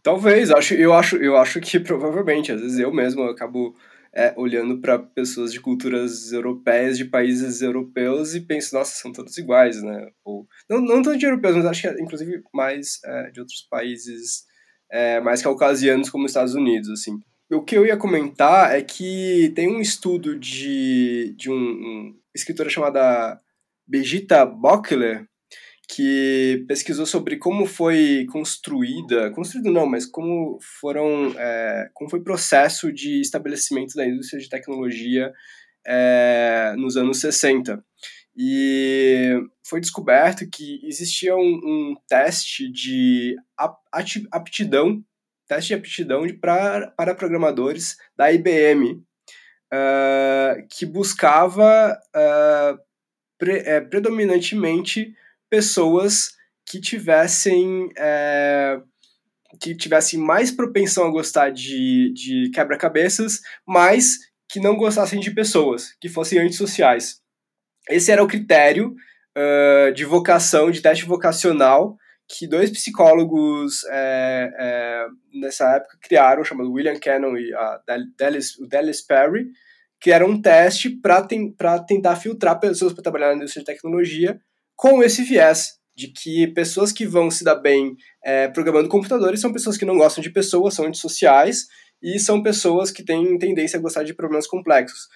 Talvez, acho, eu, acho, eu acho que provavelmente, às vezes eu mesmo acabo é, olhando para pessoas de culturas europeias, de países europeus, e penso, nossa, são todos iguais, né? Ou, não, não tanto de europeus, mas acho que inclusive mais é, de outros países é, mais caucasianos, como os Estados Unidos, assim. O que eu ia comentar é que tem um estudo de, de um, um escritora chamada Begita Bockler, que pesquisou sobre como foi construída, construído não, mas como foram, é, como foi o processo de estabelecimento da indústria de tecnologia é, nos anos 60. E foi descoberto que existia um, um teste de aptidão teste de aptidão de, pra, para programadores da IBM, uh, que buscava uh, pre, é, predominantemente pessoas que tivessem é, que tivessem mais propensão a gostar de, de quebra-cabeças, mas que não gostassem de pessoas, que fossem antissociais. Esse era o critério uh, de vocação, de teste vocacional, que dois psicólogos é, é, nessa época criaram, chamado William Cannon e a Dallas, o Dallas Perry, que era um teste para ten, tentar filtrar pessoas para trabalhar na indústria de tecnologia com esse viés de que pessoas que vão se dar bem é, programando computadores são pessoas que não gostam de pessoas, são antissociais e são pessoas que têm tendência a gostar de problemas complexos.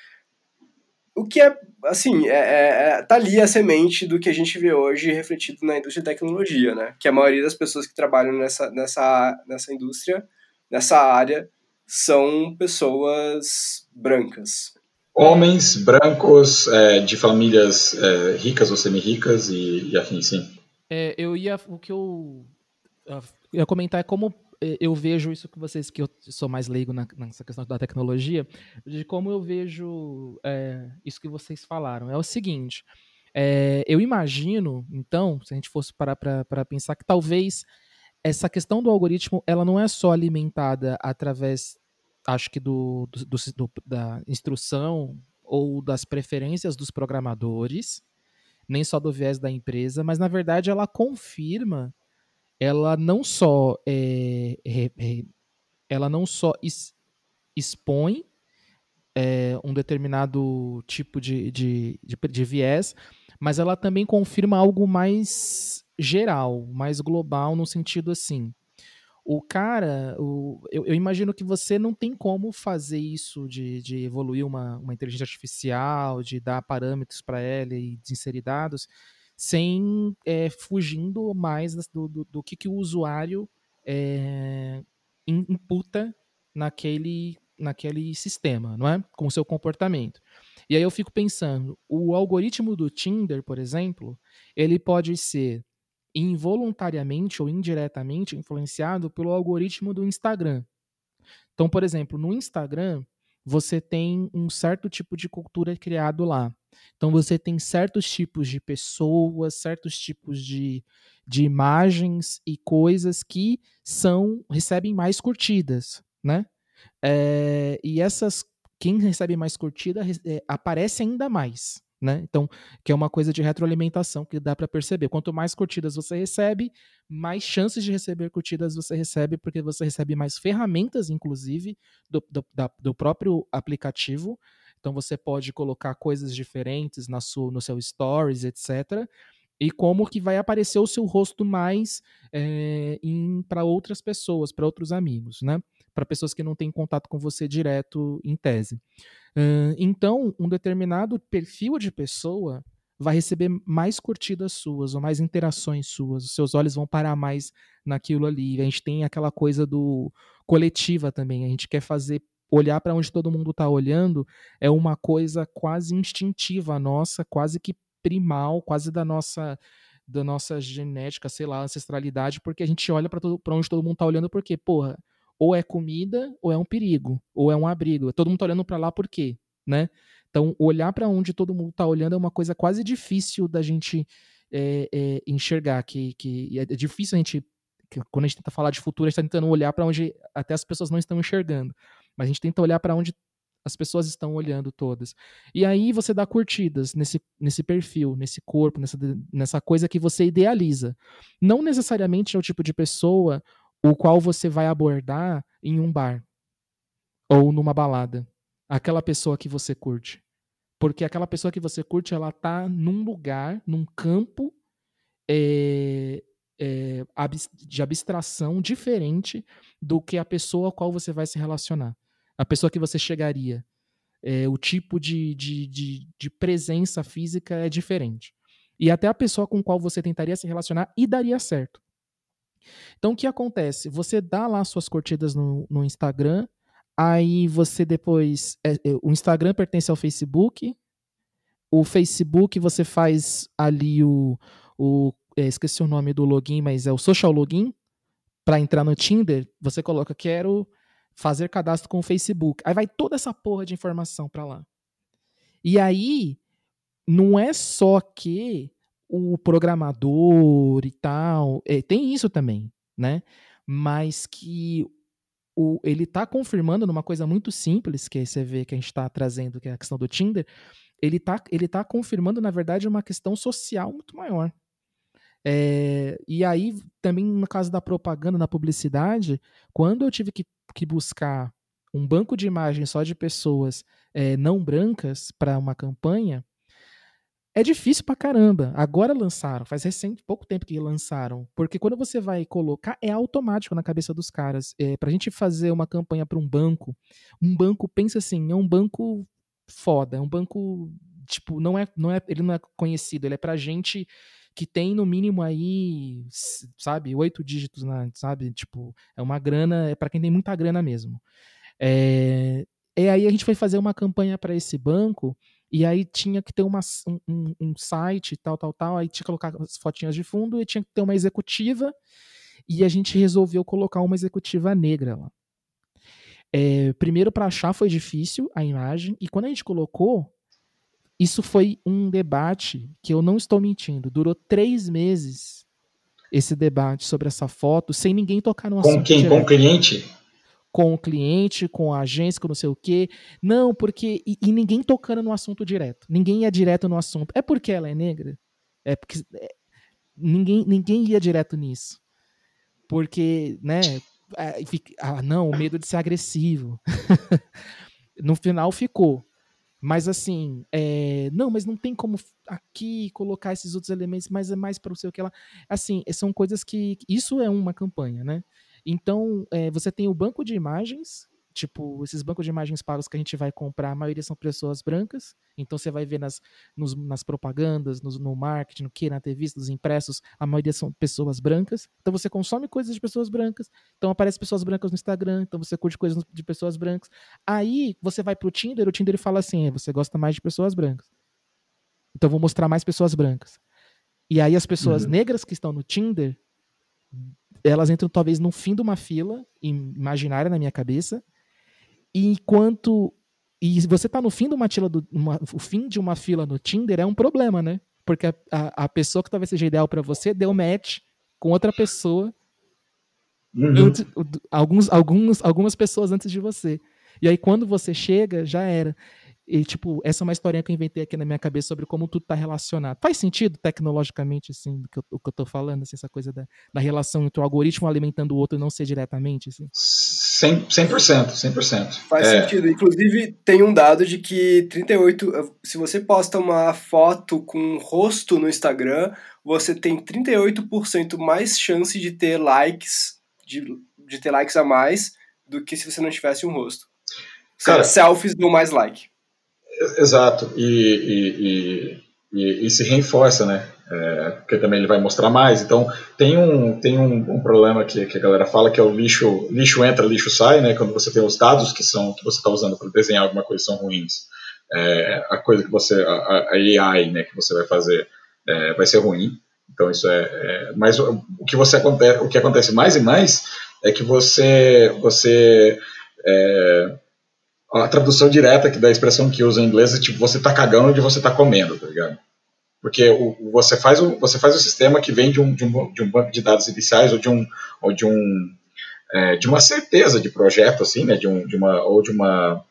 O que é, assim, é, é, é, tá ali a semente do que a gente vê hoje refletido na indústria de tecnologia, né? Que a maioria das pessoas que trabalham nessa, nessa, nessa indústria, nessa área, são pessoas brancas. Homens brancos é, de famílias é, ricas ou semi-ricas e, e afim, sim. É, eu ia. O que eu, ia comentar é como é, eu vejo isso que vocês, que eu sou mais leigo na, nessa questão da tecnologia, de como eu vejo é, isso que vocês falaram. É o seguinte, é, eu imagino, então, se a gente fosse parar para pensar, que talvez essa questão do algoritmo, ela não é só alimentada através, acho que do, do, do da instrução ou das preferências dos programadores, nem só do viés da empresa, mas na verdade ela confirma ela não só é, é, é, ela não só es, expõe é, um determinado tipo de, de, de, de, viés, mas ela também confirma algo mais geral, mais global, no sentido assim. O cara, o, eu, eu, imagino que você não tem como fazer isso de, de evoluir uma, uma inteligência artificial, de dar parâmetros para ela e de inserir dados, sem é, fugindo mais do, do, do, que, que o usuário é, imputa naquele, naquele sistema, não é? Com o seu comportamento. E aí eu fico pensando, o algoritmo do Tinder, por exemplo, ele pode ser involuntariamente ou indiretamente influenciado pelo algoritmo do Instagram. Então, por exemplo, no Instagram, você tem um certo tipo de cultura criado lá. Então você tem certos tipos de pessoas, certos tipos de, de imagens e coisas que são recebem mais curtidas, né? É, e essas quem recebe mais curtida é, aparece ainda mais. Né? Então, que é uma coisa de retroalimentação que dá para perceber. Quanto mais curtidas você recebe, mais chances de receber curtidas você recebe, porque você recebe mais ferramentas, inclusive, do, do, da, do próprio aplicativo. Então, você pode colocar coisas diferentes na sua, no seu stories, etc. E como que vai aparecer o seu rosto mais é, para outras pessoas, para outros amigos, né? Para pessoas que não têm contato com você direto em tese então, um determinado perfil de pessoa vai receber mais curtidas suas, ou mais interações suas, os seus olhos vão parar mais naquilo ali. A gente tem aquela coisa do coletiva também, a gente quer fazer olhar para onde todo mundo está olhando é uma coisa quase instintiva nossa, quase que primal, quase da nossa da nossa genética, sei lá, ancestralidade, porque a gente olha para onde todo mundo está olhando porque, porra, ou é comida ou é um perigo, ou é um abrigo. Todo mundo tá olhando para lá por quê, né? Então, olhar para onde todo mundo tá olhando é uma coisa quase difícil da gente é, é, enxergar, que, que é difícil a gente, quando a gente tenta falar de futuro, a gente tá tentando olhar para onde até as pessoas não estão enxergando, mas a gente tenta olhar para onde as pessoas estão olhando todas. E aí você dá curtidas nesse, nesse perfil, nesse corpo, nessa, nessa coisa que você idealiza. Não necessariamente é o tipo de pessoa o qual você vai abordar em um bar ou numa balada. Aquela pessoa que você curte. Porque aquela pessoa que você curte, ela tá num lugar, num campo é, é, de abstração diferente do que a pessoa a qual você vai se relacionar. A pessoa que você chegaria. É, o tipo de, de, de, de presença física é diferente. E até a pessoa com qual você tentaria se relacionar e daria certo. Então o que acontece? Você dá lá suas curtidas no, no Instagram, aí você depois. É, é, o Instagram pertence ao Facebook, o Facebook você faz ali o. o é, esqueci o nome do login, mas é o social login. para entrar no Tinder, você coloca quero fazer cadastro com o Facebook. Aí vai toda essa porra de informação para lá. E aí não é só que o programador e tal, é, tem isso também, né? Mas que o, ele está confirmando numa coisa muito simples, que você vê que a gente está trazendo, que é a questão do Tinder, ele está ele tá confirmando, na verdade, uma questão social muito maior. É, e aí, também no caso da propaganda, na publicidade, quando eu tive que, que buscar um banco de imagens só de pessoas é, não brancas para uma campanha, é difícil pra caramba. Agora lançaram, faz recente, pouco tempo que lançaram. Porque quando você vai colocar, é automático na cabeça dos caras. É, pra gente fazer uma campanha para um banco, um banco, pensa assim, é um banco foda, é um banco, tipo, não é, não é, ele não é conhecido, ele é pra gente que tem no mínimo aí, sabe, oito dígitos, na, sabe? Tipo, é uma grana, é para quem tem muita grana mesmo. É, e aí a gente foi fazer uma campanha para esse banco e aí tinha que ter uma, um, um, site, tal, tal, tal. Aí tinha que colocar as fotinhas de fundo e tinha que ter uma executiva. E a gente resolveu colocar uma executiva negra lá. É, primeiro, para achar foi difícil a imagem. E quando a gente colocou, isso foi um debate que eu não estou mentindo. Durou três meses esse debate sobre essa foto, sem ninguém tocar no assunto. Com quem? Direto. Com o cliente? Com o cliente, com a agência, com não sei o quê. Não, porque. E, e, ninguém tocando no assunto direto. Ninguém ia direto no assunto. É porque ela é negra? É porque. É, ninguém, ninguém ia direto nisso. Porque, né? É, ah, não, o medo de ser agressivo. no final ficou. Mas assim, é, não, mas não tem como aqui colocar esses outros elementos, mas é mais para o seu que ela. Assim, são coisas que. Isso é uma campanha, né? Então, é, você tem o banco de imagens, tipo, esses bancos de imagens pagos que a gente vai comprar, a maioria são pessoas brancas, então você vai ver nas, nos, nas propagandas, nos, no marketing, no que, na TV, nos impressos, a maioria são pessoas brancas, então você consome coisas de pessoas brancas, então aparece pessoas brancas no Instagram, então você curte coisas de pessoas brancas. Aí você vai pro Tinder, o Tinder fala assim, é, você gosta mais de pessoas brancas. Então vou mostrar mais pessoas brancas. E aí as pessoas uhum. negras que estão no Tinder elas entram talvez no fim de uma fila imaginária na minha cabeça. E enquanto e você tá no fim de uma fila do, uma, o fim de uma fila no Tinder é um problema, né? Porque a, a, a pessoa que talvez seja ideal para você deu match com outra pessoa uhum. antes, alguns, alguns, algumas pessoas antes de você. E aí quando você chega, já era. E, tipo, essa é uma historinha que eu inventei aqui na minha cabeça sobre como tudo está relacionado. Faz sentido tecnologicamente, assim, do que eu, o que eu tô falando, assim, essa coisa da, da relação entre o algoritmo alimentando o outro e não ser diretamente, assim? 100%, 100%. 100%. Faz é. sentido. Inclusive, tem um dado de que 38, se você posta uma foto com um rosto no Instagram, você tem 38% mais chance de ter likes, de, de ter likes a mais, do que se você não tivesse um rosto. Cara, selfies dão mais like. Exato, e, e, e, e, se reforça, né? É, porque também ele vai mostrar mais. Então, tem um, tem um, um, problema que, que a galera fala que é o lixo, lixo entra, lixo sai, né? Quando você tem os dados que são que você está usando para desenhar alguma coisa são ruins, é, a coisa que você, a, a, AI, né, que você vai fazer, é, vai ser ruim. Então isso é, é mas o, o, que você acontece, o que acontece mais e mais é que você, você é, a tradução direta da expressão que usa em inglês é tipo, você tá cagando de você tá comendo, tá ligado? Porque o, você, faz o, você faz o sistema que vem de um, de um, de um banco de dados iniciais ou de um, ou de um é, de uma certeza de projeto, assim, né, de, um, de uma, ou de uma,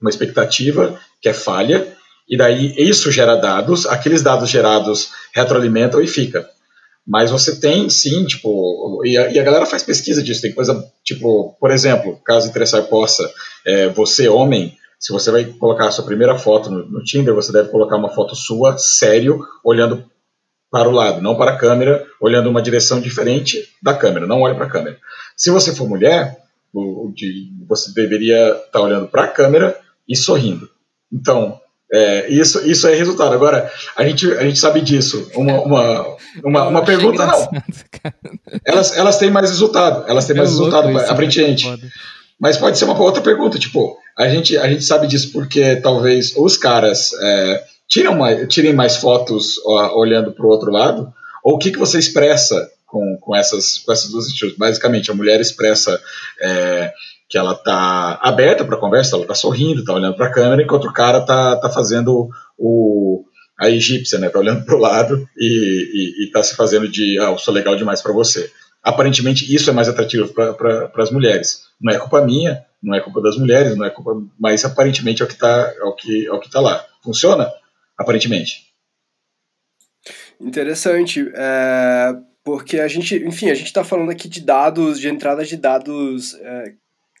uma expectativa que é falha, e daí isso gera dados, aqueles dados gerados retroalimentam e fica. Mas você tem, sim, tipo, e a, e a, galera faz pesquisa disso, tem coisa, tipo, por exemplo, caso interessar possa, é, você, homem, se você vai colocar a sua primeira foto no, no, Tinder, você deve colocar uma foto sua, sério, olhando para o lado, não para a câmera, olhando uma direção diferente da câmera, não olhe para a câmera. Se você for mulher, o, o de, você deveria estar tá olhando para a câmera e sorrindo. Então, é, isso, isso é resultado. Agora, a gente, a gente sabe disso. Uma, uma, uma, uma pergunta, não. Elas, elas têm mais resultado. Elas têm mais é resultado, isso, aparentemente. Mas pode ser uma outra pergunta, tipo, a gente, a gente sabe disso porque talvez os caras é, tiram mais, tirem mais fotos ó, olhando para o outro lado, ou o que, que você expressa com, com, essas, com essas duas estilos. Basicamente, a mulher expressa é, que ela está aberta para conversa, ela está sorrindo, está olhando para a câmera, enquanto o cara está tá fazendo o, a egípcia, né? Tá olhando para o lado e está se fazendo de, ah, eu sou legal demais para você. Aparentemente, isso é mais atrativo para pra, as mulheres. Não é culpa minha, não é culpa das mulheres, não é culpa, mas aparentemente é o que está é o que, é o que tá lá. Funciona? Aparentemente. Interessante. É, porque a gente, enfim, a gente está falando aqui de dados, de entrada de dados é,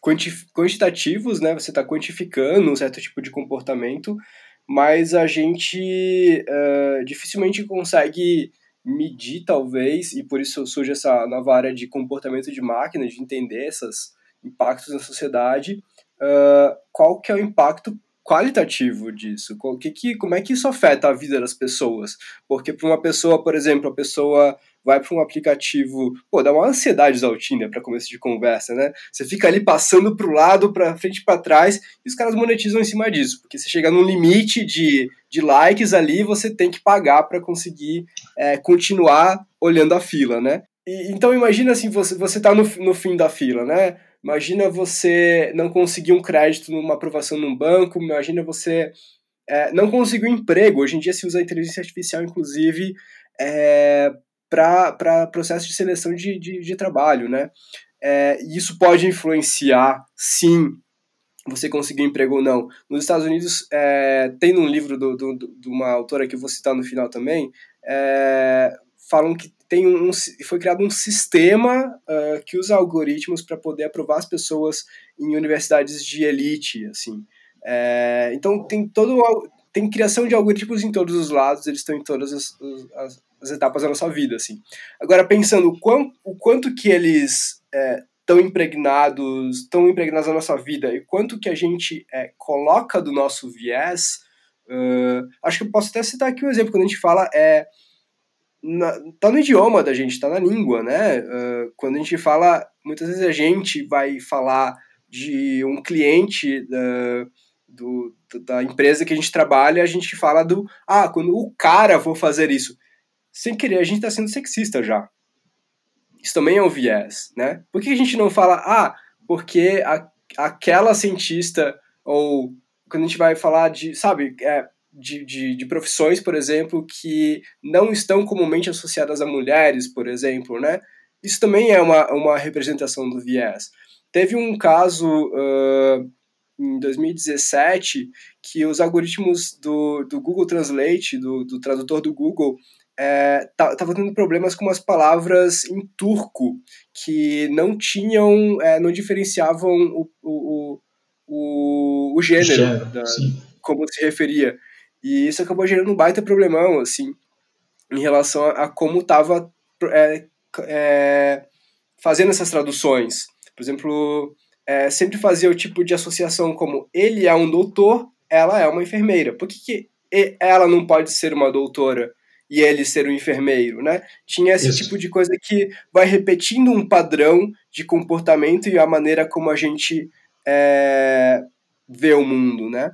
quantitativos, né? Você está quantificando um certo tipo de comportamento, mas a gente uh, dificilmente consegue medir, talvez, e por isso surge essa nova área de comportamento de máquina, de entender esses impactos na sociedade, uh, qual que é o impacto qualitativo disso? Que, que, como é que isso afeta a vida das pessoas? Porque para uma pessoa, por exemplo, a pessoa vai para um aplicativo, pô, dá uma ansiedade Tinder para começo de conversa, né? Você fica ali passando para o lado, para frente para trás, e os caras monetizam em cima disso, porque você chega num limite de, de likes ali, você tem que pagar para conseguir é, continuar olhando a fila, né? E, então imagina assim, você, você tá no, no fim da fila, né? Imagina você não conseguir um crédito numa aprovação num banco, imagina você é, não conseguir um emprego. Hoje em dia se usa a inteligência artificial, inclusive, é, para processo de seleção de, de, de trabalho, né? É, isso pode influenciar, sim, você conseguir emprego ou não. Nos Estados Unidos, é, tem um livro do, do, de uma autora que eu vou citar no final também, é, falam que tem um, foi criado um sistema uh, que usa algoritmos para poder aprovar as pessoas em universidades de elite, assim. É, então tem todo tem criação de algoritmos em todos os lados, eles estão em todas as, as, as etapas da nossa vida, assim. Agora, pensando o, quão, o quanto que eles estão é, impregnados, estão impregnados na nossa vida e quanto que a gente é, coloca do nosso viés, uh, acho que eu posso até citar aqui um exemplo, quando a gente fala, é, na, tá no idioma da gente, tá na língua, né? Uh, quando a gente fala, muitas vezes a gente vai falar de um cliente uh, do, da empresa que a gente trabalha, a gente fala do, ah, quando o cara for fazer isso sem querer, a gente está sendo sexista já. Isso também é um viés, né? Por que a gente não fala, ah, porque a, aquela cientista, ou quando a gente vai falar de, sabe, é, de, de, de, profissões, por exemplo, que não estão comumente associadas a mulheres, por exemplo, né? Isso também é uma, uma representação do viés. Teve um caso uh, em 2017 que os algoritmos do, do Google Translate, do, do tradutor do Google, é, tendo problemas com umas palavras em turco que não tinham, é, não diferenciavam o, o, o, o gênero, gênero da, como se referia. E isso acabou gerando um baita problemão, assim, em relação a, a como estava é, é, fazendo essas traduções. Por exemplo, é, sempre fazia o tipo de associação como ele é um doutor, ela é uma enfermeira. Por que, que ela não pode ser uma doutora? E ele ser um enfermeiro, né? Tinha esse Isso. tipo de coisa que vai repetindo um padrão de comportamento e a maneira como a gente é, vê o mundo, né?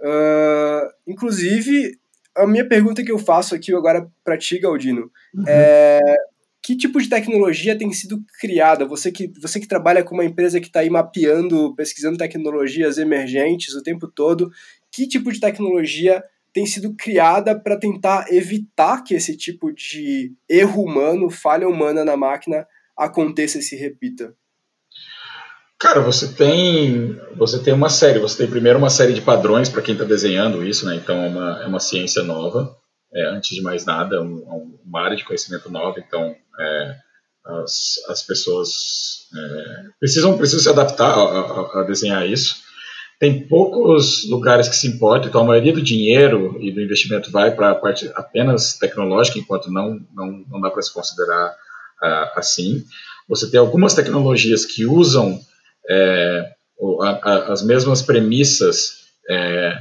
Uh, inclusive, a minha pergunta que eu faço aqui agora para ti, Galdino, uhum. é que tipo de tecnologia tem sido criada? Você que, você que trabalha com uma empresa que está aí mapeando, pesquisando tecnologias emergentes o tempo todo, que tipo de tecnologia tem sido criada para tentar evitar que esse tipo de erro humano, falha humana na máquina aconteça e se repita? Cara, você tem você tem uma série, você tem primeiro uma série de padrões para quem está desenhando isso, né? Então é uma, é uma ciência nova, é, antes de mais nada, é um, é uma área de conhecimento nova, então é, as, as pessoas é, precisam, precisam se adaptar a, a, a desenhar isso tem poucos lugares que se importam, então a maioria do dinheiro e do investimento vai para a parte apenas tecnológica, enquanto não, não, não dá para se considerar uh, assim. Você tem algumas tecnologias que usam é, a, a, as mesmas premissas é,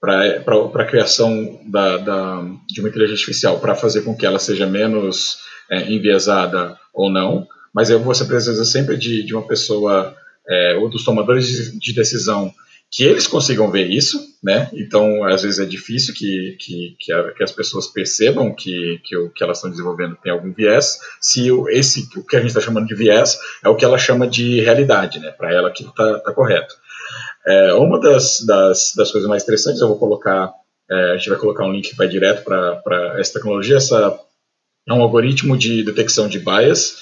para a criação da, da, de uma inteligência artificial, para fazer com que ela seja menos é, enviesada ou não, mas você precisa sempre de, de uma pessoa é, ou dos tomadores de decisão que eles consigam ver isso, né? Então, às vezes é difícil que, que, que, a, que as pessoas percebam que, que o que elas estão desenvolvendo tem algum viés, se o, esse, o que a gente está chamando de viés é o que ela chama de realidade, né? Para ela aquilo está tá correto. É, uma das, das, das coisas mais interessantes, eu vou colocar, é, a gente vai colocar um link que vai direto para essa tecnologia, essa é um algoritmo de detecção de bias,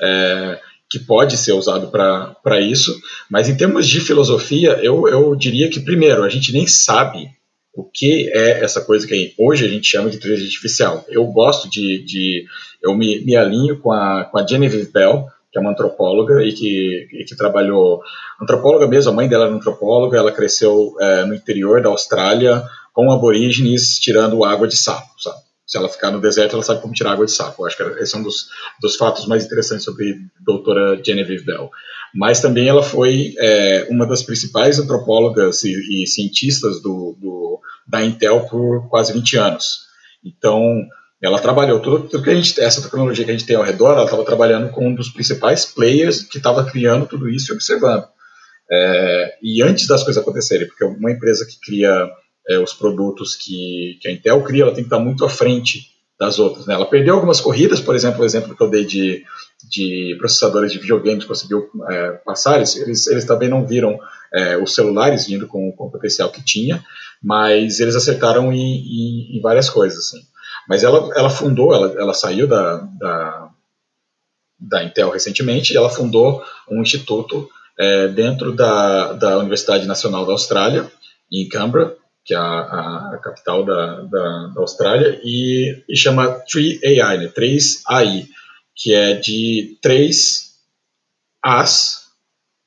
é, que pode ser usado para isso, mas em termos de filosofia, eu, eu diria que, primeiro, a gente nem sabe o que é essa coisa que hoje a gente chama de inteligência artificial. Eu gosto de. de eu me, me alinho com a, com a Genevieve Bell, que é uma antropóloga e que, e que trabalhou. Antropóloga mesmo, a mãe dela era antropóloga, ela cresceu é, no interior da Austrália com aborígenes tirando água de sapo, sabe? Se ela ficar no deserto, ela sabe como tirar água de sapo. Eu acho que esse é um dos, dos fatos mais interessantes sobre a doutora Genevieve Bell. Mas também ela foi é, uma das principais antropólogas e, e cientistas do, do, da Intel por quase 20 anos. Então, ela trabalhou tudo, tudo que a gente, essa tecnologia que a gente tem ao redor, ela estava trabalhando com um dos principais players que estava criando tudo isso e observando. É, e antes das coisas acontecerem, porque uma empresa que cria é, os produtos que, que a Intel cria, ela tem que estar muito à frente das outras. Né? Ela perdeu algumas corridas, por exemplo, o exemplo que eu dei de, de processadores de videogames conseguiu é, passar, eles, eles, também não viram é, os celulares vindo com, com, o potencial que tinha, mas eles acertaram em, em, em várias coisas. Assim. Mas ela, ela fundou, ela, ela saiu da, da, da Intel recentemente e ela fundou um instituto é, dentro da, da Universidade Nacional da Austrália, em Canberra, que é a, a capital da, da, da, Austrália, e, e chama 3AI, né? 3AI, que é de 3 As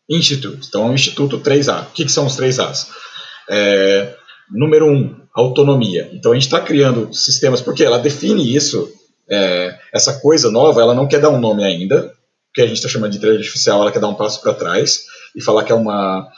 Institute. Então, é um Instituto 3A. O que, que são os 3 As? É, número 1, um, autonomia. Então, a gente está criando sistemas, porque ela define isso, é, essa coisa nova, ela não quer dar um nome ainda, que a gente está chamando de inteligência artificial, ela quer dar um passo para trás e falar que é uma,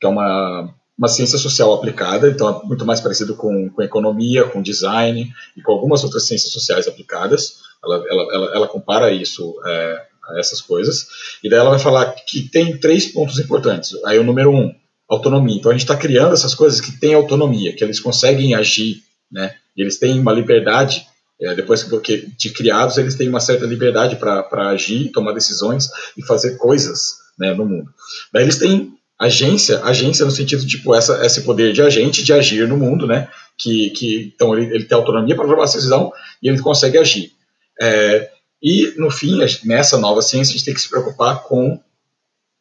que é uma uma ciência social aplicada, então é muito mais parecido com, com economia, com design e com algumas outras ciências sociais aplicadas. Ela, ela, ela, ela compara isso é, a essas coisas. E daí ela vai falar que tem três pontos importantes. Aí o número um, autonomia. Então a gente está criando essas coisas que têm autonomia, que eles conseguem agir, né? E eles têm uma liberdade. É, depois que de criados, eles têm uma certa liberdade para agir, tomar decisões e fazer coisas né, no mundo. Daí eles têm agência, agência no sentido tipo essa, esse poder de agente de agir no mundo, né? Que, que então ele, ele tem autonomia para tomar decisão e ele consegue agir. É, e no fim, nessa nova ciência, a gente tem que se preocupar com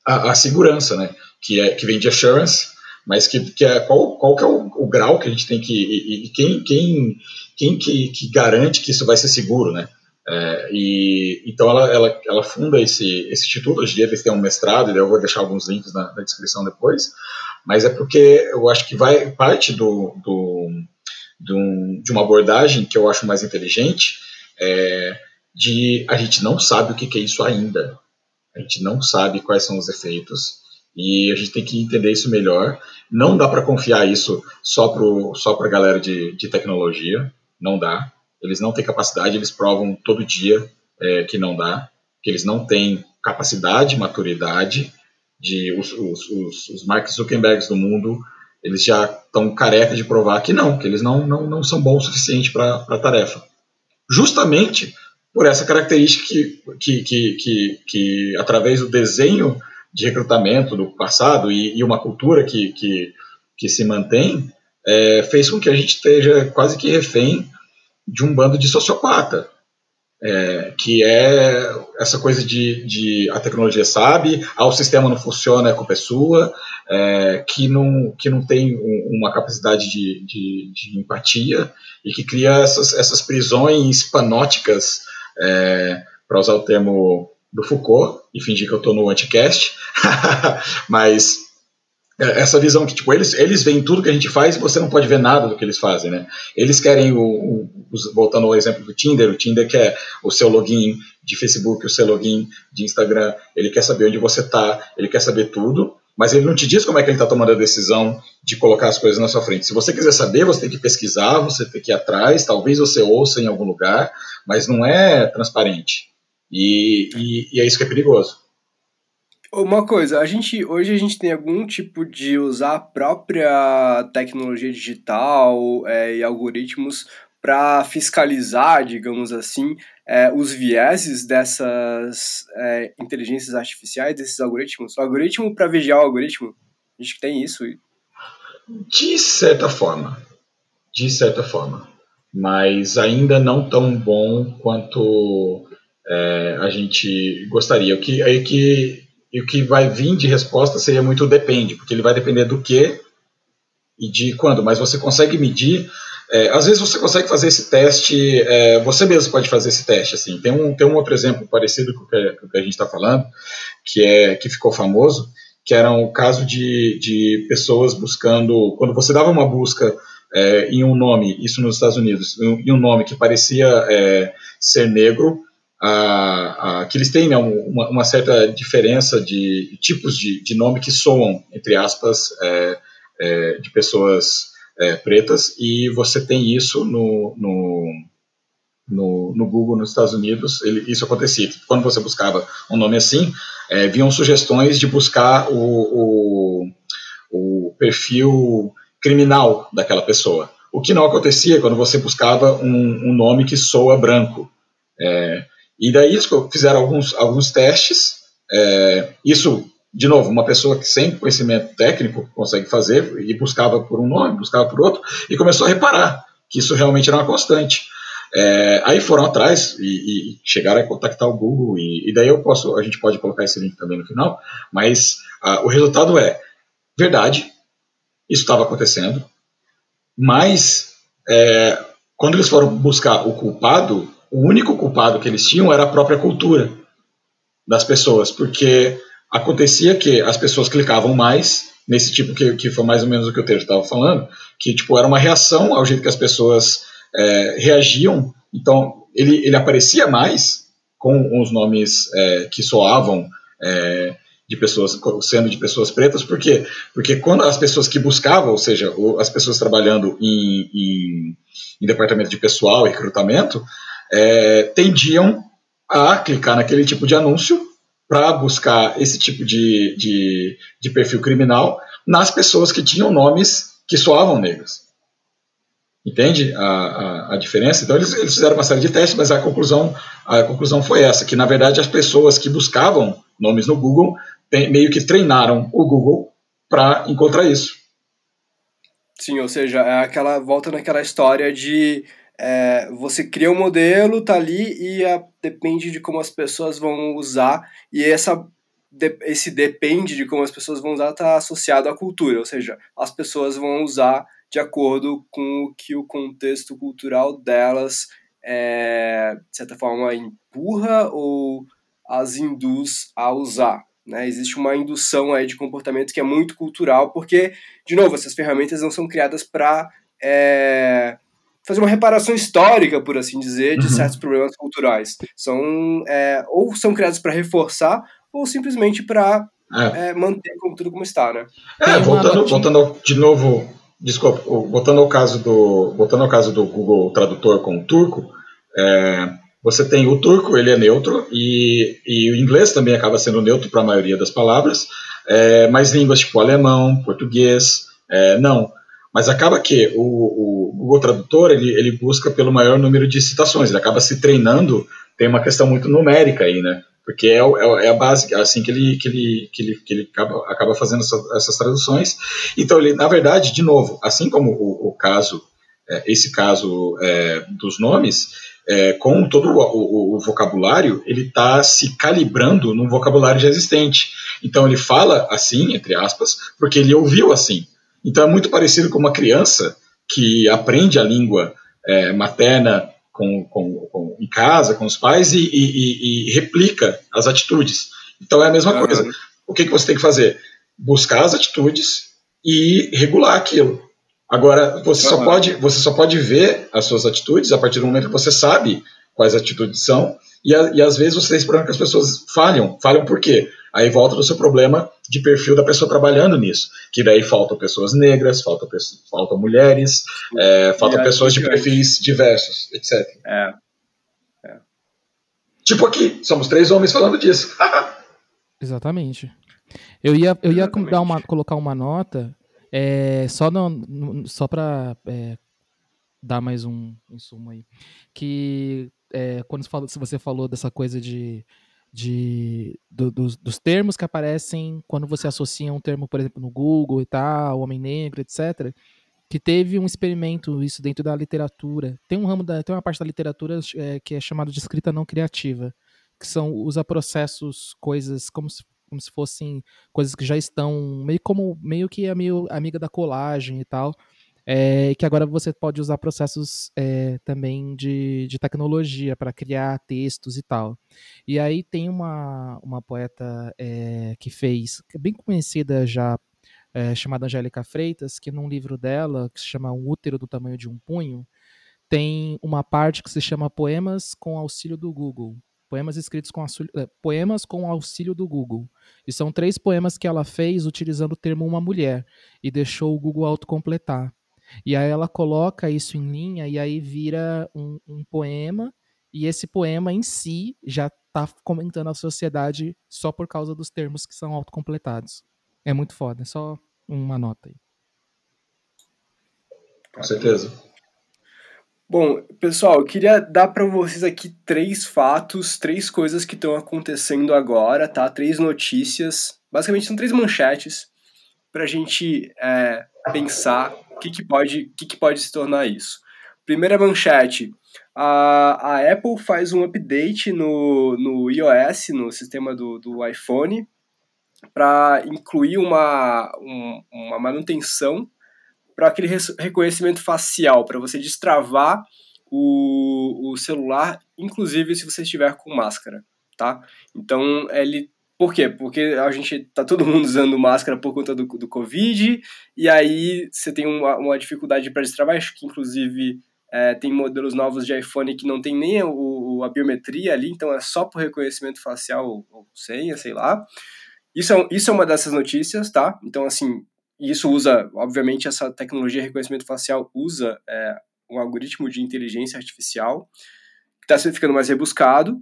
a, a segurança, né? Que é que vem de assurance, mas que, que é qual, qual que é o, o grau que a gente tem que e, e quem quem quem que, que garante que isso vai ser seguro, né? É, e então ela, ela, ela funda esse, esse instituto, hoje em dia eles têm um mestrado, eu vou deixar alguns links na, na, descrição depois, mas é porque eu acho que vai parte do, do, do de uma abordagem que eu acho mais inteligente, é, de a gente não sabe o que, que é isso ainda, a gente não sabe quais são os efeitos, e a gente tem que entender isso melhor. Não dá para confiar isso só para só a galera de, de tecnologia, não dá eles não têm capacidade, eles provam todo dia é, que não dá, que eles não têm capacidade, maturidade, de os, os, os, os Mark Zuckerbergs do mundo, eles já estão careca de provar que não, que eles não, não, não são bons o suficiente para a tarefa. Justamente por essa característica que, que, que, que, que, através do desenho de recrutamento do passado e, e uma cultura que, que, que se mantém, é, fez com que a gente esteja quase que refém de um bando de sociopata, é, que é essa coisa de, de, a tecnologia sabe, ah, o sistema não funciona, a culpa é sua, é, que, não, que não tem um, uma capacidade de, de, de, empatia e que cria essas, essas prisões panóticas, é, para usar o termo do Foucault, e fingir que eu estou no anticast, mas é, essa visão que tipo eles eles veem tudo que a gente faz e você não pode ver nada do que eles fazem né? Eles querem o, o, voltando ao exemplo do Tinder o Tinder quer o seu login de Facebook o seu login de Instagram ele quer saber onde você está ele quer saber tudo mas ele não te diz como é que ele está tomando a decisão de colocar as coisas na sua frente. Se você quiser saber você tem que pesquisar você tem que ir atrás talvez você ouça em algum lugar mas não é transparente. E, e, e é isso que é perigoso Uma coisa, a gente hoje a gente tem algum tipo de usar a própria tecnologia digital é, e algoritmos para fiscalizar, digamos assim, é, os vieses dessas é, inteligências artificiais, desses algoritmos? O algoritmo para vigiar o algoritmo, a gente tem isso? De certa forma, de certa forma, mas ainda não tão bom quanto é, a gente gostaria. O que, aí que e o que vai vir de resposta seria muito depende, porque ele vai depender do que e de quando, mas você consegue medir. É, às vezes você consegue fazer esse teste, é, você mesmo pode fazer esse teste. Assim. Tem, um, tem um outro exemplo parecido com o que, com o que a gente está falando, que, é, que ficou famoso, que era o caso de, de pessoas buscando. Quando você dava uma busca é, em um nome, isso nos Estados Unidos, em um nome que parecia é, ser negro, a, a, que eles têm né, uma, uma, certa diferença de tipos de, de, nome que soam, entre aspas, é, é, de pessoas é, pretas, e você tem isso no, no, no, no, Google nos Estados Unidos, ele, isso acontecia. Quando você buscava um nome assim, é, vinham sugestões de buscar o, o, o perfil criminal daquela pessoa. O que não acontecia quando você buscava um, um nome que soa branco. É, e daí fizeram alguns, alguns testes. É, isso, de novo, uma pessoa que sem conhecimento técnico consegue fazer, e buscava por um nome, buscava por outro, e começou a reparar que isso realmente era uma constante. É, aí foram atrás e, e, chegaram a contactar o Google, e, e, daí eu posso, a gente pode colocar esse link também no final, mas a, o resultado é verdade, isso estava acontecendo, mas é, quando eles foram buscar o culpado, o único culpado que eles tinham era a própria cultura das pessoas, porque acontecia que as pessoas clicavam mais nesse tipo que, que foi mais ou menos o que o Tejo estava falando, que tipo era uma reação ao jeito que as pessoas é, reagiam. Então ele, ele aparecia mais com os nomes é, que soavam é, de pessoas sendo de pessoas pretas, por quê? Porque quando as pessoas que buscavam, ou seja, as pessoas trabalhando em, em, em departamento de pessoal e recrutamento, é, tendiam a clicar naquele tipo de anúncio para buscar esse tipo de, de, de, perfil criminal nas pessoas que tinham nomes que soavam negros. Entende a, a, a diferença? Então eles, eles, fizeram uma série de testes, mas a conclusão, a conclusão foi essa, que na verdade as pessoas que buscavam nomes no Google tem, meio que treinaram o Google para encontrar isso. Sim, ou seja, é aquela volta naquela história de é, você cria um modelo, tá ali e a, depende de como as pessoas vão usar e essa de, esse depende de como as pessoas vão usar está associado à cultura, ou seja, as pessoas vão usar de acordo com o que o contexto cultural delas é, de certa forma empurra ou as induz a usar. Né? Existe uma indução aí de comportamento que é muito cultural, porque, de novo, essas ferramentas não são criadas para é, fazer uma reparação histórica, por assim dizer, de uhum. certos problemas culturais. São é, ou são criados para reforçar ou simplesmente para é. é, manter como, tudo como está, né? É, voltando, voltando de novo, desculpa, voltando ao caso do, voltando ao caso do Google Tradutor com o turco, é, você tem o turco, ele é neutro e, e o inglês também acaba sendo neutro para a maioria das palavras, é, mas línguas tipo alemão, português, é, não. Mas acaba que o, o Google Tradutor ele, ele busca pelo maior número de citações, ele acaba se treinando, tem uma questão muito numérica aí, né? Porque é, é, é a base, é assim que ele, que ele, que ele, que ele acaba, acaba fazendo essa, essas traduções. Então, ele, na verdade, de novo, assim como o, o caso, é, esse caso é, dos nomes, é, com todo o, o, o vocabulário, ele está se calibrando num vocabulário já existente. Então, ele fala assim, entre aspas, porque ele ouviu assim. Então é muito parecido com uma criança que aprende a língua é, materna com, com, com, em casa, com os pais, e, e, e, replica as atitudes. Então é a mesma coisa. O que, que você tem que fazer? Buscar as atitudes e regular aquilo. Agora, você, só pode, você só pode ver as suas atitudes a partir do momento que você sabe quais atitudes são, e, a, e às vezes você tem esse problema que as pessoas falham. Falham por quê? Aí volta do seu problema de perfil da pessoa trabalhando nisso. Que daí faltam pessoas negras, faltam, faltam mulheres, é, faltam pessoas de perfis diversos, etc. É. é. Tipo aqui, somos três homens falando disso. Exatamente. Eu ia, eu ia dar uma, colocar uma nota é, só, no, só para é, dar mais um insumo aí. Que é, quando você falou dessa coisa de, de do, dos, dos, termos que aparecem quando você associa um termo, por exemplo, no Google e tal, homem negro, etc que teve um experimento isso dentro da literatura. Tem um ramo da, tem uma parte da literatura é, que é chamada de escrita não criativa, que são usa processos, coisas como se, como se fossem coisas que já estão meio como meio que é meio amiga da colagem e tal. É, que agora você pode usar processos é, também de, de tecnologia para criar textos e tal. E aí tem uma, uma poeta é, que fez, bem conhecida já é, chamada Angélica Freitas, que num livro dela, que se chama Um Útero do Tamanho de um Punho, tem uma parte que se chama Poemas com Auxílio do Google. Poemas escritos com auxílio, é, poemas com auxílio do Google. E são três poemas que ela fez utilizando o termo uma mulher e deixou o Google autocompletar. E aí ela coloca isso em linha e aí vira um, um poema e esse poema em si já está comentando a sociedade só por causa dos termos que são autocompletados. É muito foda, é só uma nota aí. Com certeza. Bom, pessoal, eu queria dar para vocês aqui três fatos, três coisas que estão acontecendo agora, tá? Três notícias. Basicamente são três manchetes para a gente é, pensar o que, que, pode, que, que pode se tornar isso. Primeira manchete: a, a Apple faz um update no, no iOS, no sistema do, do iPhone, para incluir uma, um, uma manutenção para aquele reconhecimento facial, para você destravar o, o celular, inclusive se você estiver com máscara, tá? Então, ele... Por quê? Porque a gente tá todo mundo usando máscara por conta do, do Covid, e aí você tem uma, uma dificuldade para destravar, que inclusive é, tem modelos novos de iPhone que não tem nem o, a biometria ali, então é só por reconhecimento facial ou, ou senha, sei lá. Isso é, isso é uma dessas notícias, tá? Então, assim, isso usa, obviamente, essa tecnologia de reconhecimento facial usa é, um algoritmo de inteligência artificial que está ficando mais rebuscado,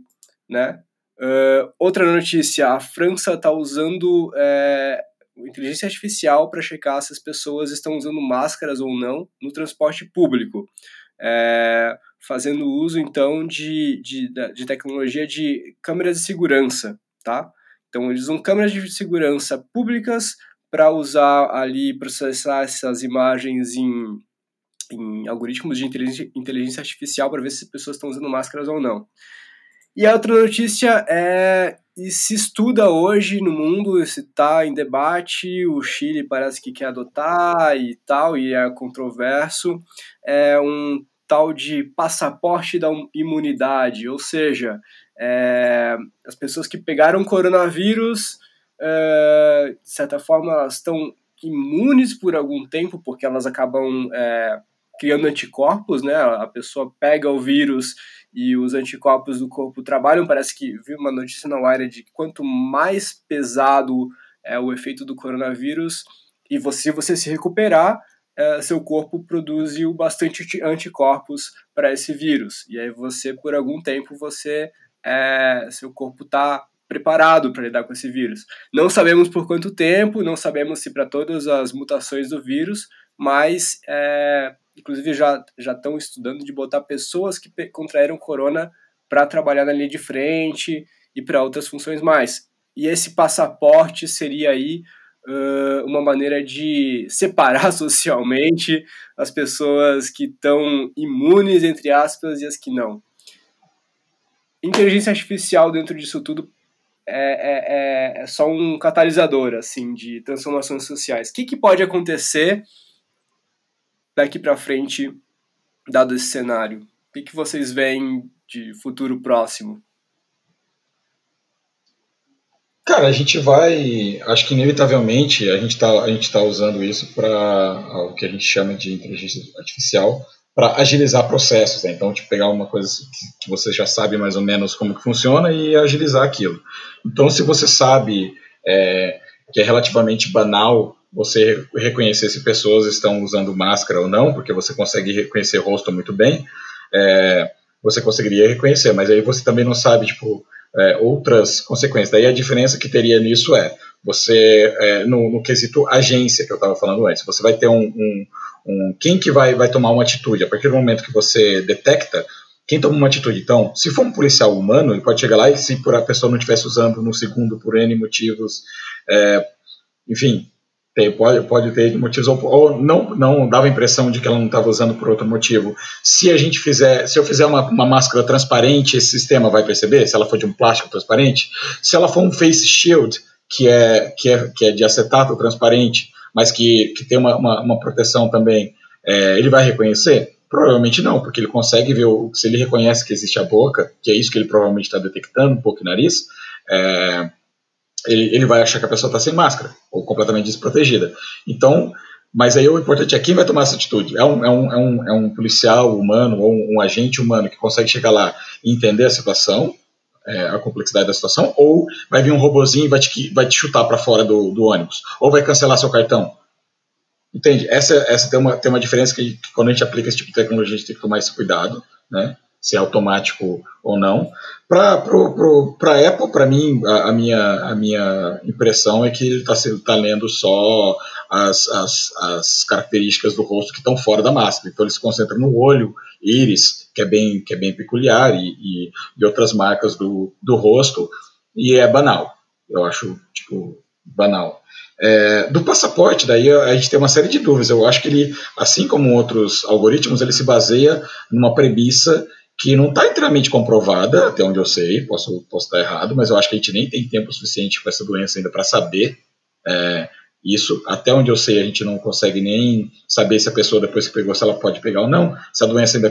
né? Uh, outra notícia, a França está usando é, inteligência artificial para checar se as pessoas estão usando máscaras ou não no transporte público, é, fazendo uso, então, de, de, de tecnologia de câmeras de segurança, tá? Então, eles usam câmeras de segurança públicas para usar ali, processar essas imagens em, em algoritmos de inteligência, inteligência artificial para ver se as pessoas estão usando máscaras ou não. E a outra notícia é e se estuda hoje no mundo, se está em debate, o Chile parece que quer adotar e tal, e é controverso, é um tal de passaporte da imunidade, ou seja, é, as pessoas que pegaram coronavírus, é, de certa forma, elas estão imunes por algum tempo, porque elas acabam é, criando anticorpos, né? A pessoa pega o vírus e os anticorpos do corpo trabalham. Parece que vi uma notícia na área de que quanto mais pesado é o efeito do coronavírus, e você, se você se recuperar, é, seu corpo produz bastante anticorpos para esse vírus. E aí você, por algum tempo, você é, seu corpo está preparado para lidar com esse vírus. Não sabemos por quanto tempo, não sabemos se para todas as mutações do vírus, mas é, inclusive já já estão estudando de botar pessoas que contraíram corona para trabalhar na linha de frente e para outras funções mais. E esse passaporte seria aí uh, uma maneira de separar socialmente as pessoas que estão imunes, entre aspas, e as que não inteligência artificial dentro disso tudo é, é, é, é só um catalisador assim de transformações sociais. O que, que pode acontecer daqui para frente, dado esse cenário? O que, que vocês veem de futuro próximo? Cara, a gente vai, acho que inevitavelmente a gente está a gente tá usando isso para o que a gente chama de inteligência artificial para agilizar processos. Né? Então, tipo, pegar uma coisa que, você já sabe mais ou menos como que funciona e agilizar aquilo. Então, se você sabe é, que é relativamente banal você reconhecer se pessoas estão usando máscara ou não, porque você consegue reconhecer rosto muito bem, é, você conseguiria reconhecer. Mas aí você também não sabe, tipo, é, outras consequências. Daí a diferença que teria nisso é, você, é, no, no, quesito agência que eu estava falando antes, você vai ter um, um, um, quem que vai, vai tomar uma atitude, a partir do momento que você detecta, quem toma uma atitude. Então, se for um policial humano, ele pode chegar lá e se por a pessoa não estivesse usando no segundo por N motivos, é, enfim, tem, pode, pode ter motivos ou, ou, não, não dava a impressão de que ela não estava usando por outro motivo. Se a gente fizer, se eu fizer uma, uma, máscara transparente, esse sistema vai perceber se ela for de um plástico transparente. Se ela for um face shield, que é, que é, que é de acetato transparente, mas que, que tem uma, uma, uma proteção também, é, ele vai reconhecer? Provavelmente não, porque ele consegue ver, o, se ele reconhece que existe a boca, que é isso que ele provavelmente está detectando, pouco o nariz, é, ele, ele vai achar que a pessoa está sem máscara ou completamente desprotegida. Então, mas aí o importante é quem vai tomar essa atitude. É um, é um, é um, é um policial humano ou um, um, agente humano que consegue chegar lá e entender a situação, é, a complexidade da situação, ou vai vir um robozinho e vai te, vai te chutar para fora do, do ônibus, ou vai cancelar seu cartão. Entende? Essa, essa tem, uma, tem uma diferença que, que, quando a gente aplica esse tipo de tecnologia a gente tem que tomar esse cuidado, né? Se é automático ou não. Para a Apple, para mim, a, a, minha, a minha impressão é que ele está tá lendo só as, as, as características do rosto que estão fora da máscara. Então ele se concentra no olho, íris, que é bem, que é bem peculiar, e, e, e outras marcas do, do rosto, e é banal. Eu acho, tipo, banal. É, do passaporte, daí a gente tem uma série de dúvidas. Eu acho que ele, assim como outros algoritmos, ele se baseia numa premissa que não está inteiramente comprovada, até onde eu sei, posso, posso estar errado, mas eu acho que a gente nem tem tempo suficiente com essa doença ainda para saber é, isso. Até onde eu sei, a gente não consegue nem saber se a pessoa, depois que pegou, se ela pode pegar ou não, se a doença ainda,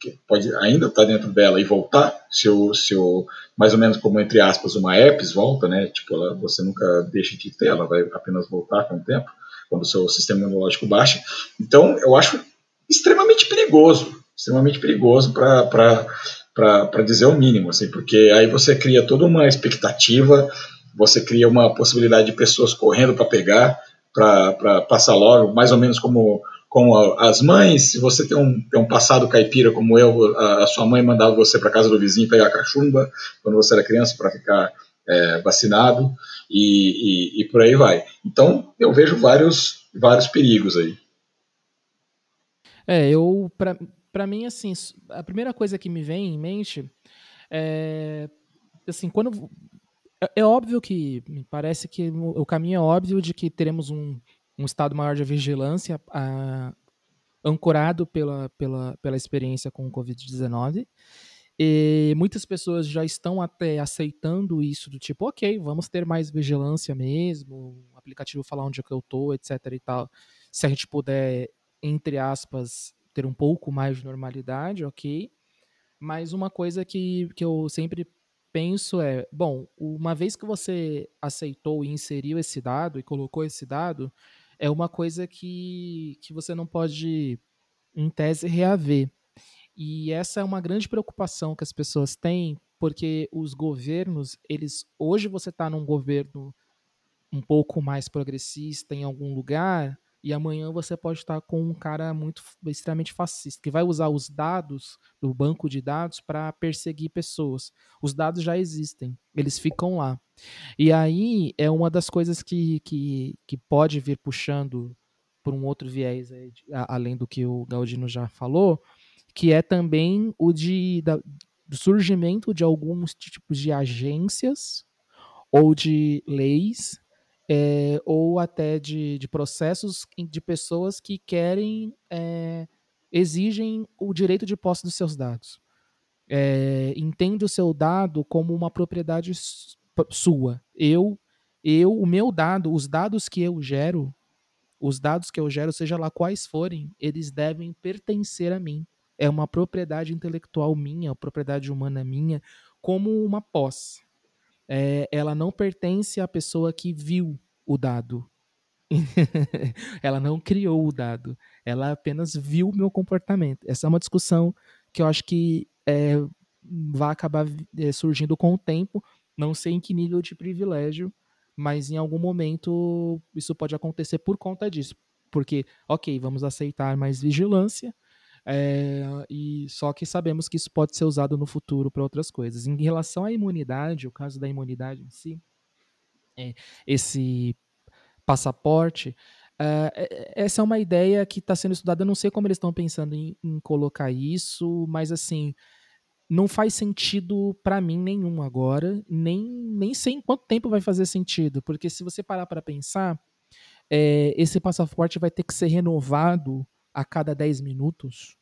que pode ainda estar tá dentro dela e voltar, se o, se o, mais ou menos como entre aspas uma herpes volta, né? Tipo, ela, você nunca deixa de ter, ela vai apenas voltar com o tempo, quando o seu sistema imunológico baixa. Então, eu acho extremamente perigoso extremamente perigoso para dizer o mínimo, assim, porque aí você cria toda uma expectativa, você cria uma possibilidade de pessoas correndo para pegar, para passar logo, mais ou menos como com as mães, se você tem um, tem um passado caipira como eu, a, a sua mãe mandava você para casa do vizinho pegar cachumba quando você era criança para ficar é, vacinado e, e, e, por aí vai. Então eu vejo vários, vários perigos aí. É, eu para mim, assim, a primeira coisa que me vem em mente é. Assim, quando. É, é óbvio que. Me parece que o caminho é óbvio de que teremos um, um estado maior de vigilância a, ancorado pela, pela, pela experiência com o Covid-19. E muitas pessoas já estão até aceitando isso do tipo, ok, vamos ter mais vigilância mesmo, o aplicativo falar onde é que eu tô, etc e tal. Se a gente puder, entre aspas, ter um pouco mais de normalidade, ok. Mas uma coisa que, que eu sempre penso é, bom, uma vez que você aceitou e inseriu esse dado e colocou esse dado, é uma coisa que, que você não pode, em tese, reaver. E essa é uma grande preocupação que as pessoas têm, porque os governos, eles hoje você está num governo um pouco mais progressista em algum lugar, e amanhã você pode estar com um cara muito extremamente fascista, que vai usar os dados do banco de dados para perseguir pessoas. Os dados já existem, eles ficam lá. E aí é uma das coisas que, que, que pode vir puxando por um outro viés, aí, além do que o Galdino já falou, que é também o de, da, do surgimento de alguns tipos de agências ou de leis é, ou até de, de, processos de pessoas que querem, é, exigem o direito de posse dos seus dados. É, entende o seu dado como uma propriedade sua. Eu, eu, o meu dado, os dados que eu gero, os dados que eu gero, seja lá quais forem, eles devem pertencer a mim. É uma propriedade intelectual minha, propriedade humana minha, como uma posse é, ela não pertence à pessoa que viu o dado. ela não criou o dado. Ela apenas viu o meu comportamento. Essa é uma discussão que eu acho que é, vai acabar é, surgindo com o tempo. Não sei em que nível de privilégio, mas em algum momento isso pode acontecer por conta disso. Porque, ok, vamos aceitar mais vigilância, É, e só que sabemos que isso pode ser usado no futuro para outras coisas. Em relação à imunidade, o caso da imunidade em si, é, esse passaporte, uh, essa é uma ideia que está sendo estudada. Eu não sei como eles estão pensando em, em, colocar isso, mas assim não faz sentido para mim nenhum agora, nem, nem sei em quanto tempo vai fazer sentido, porque se você parar para pensar, é, esse passaporte vai ter que ser renovado a cada 10 minutos.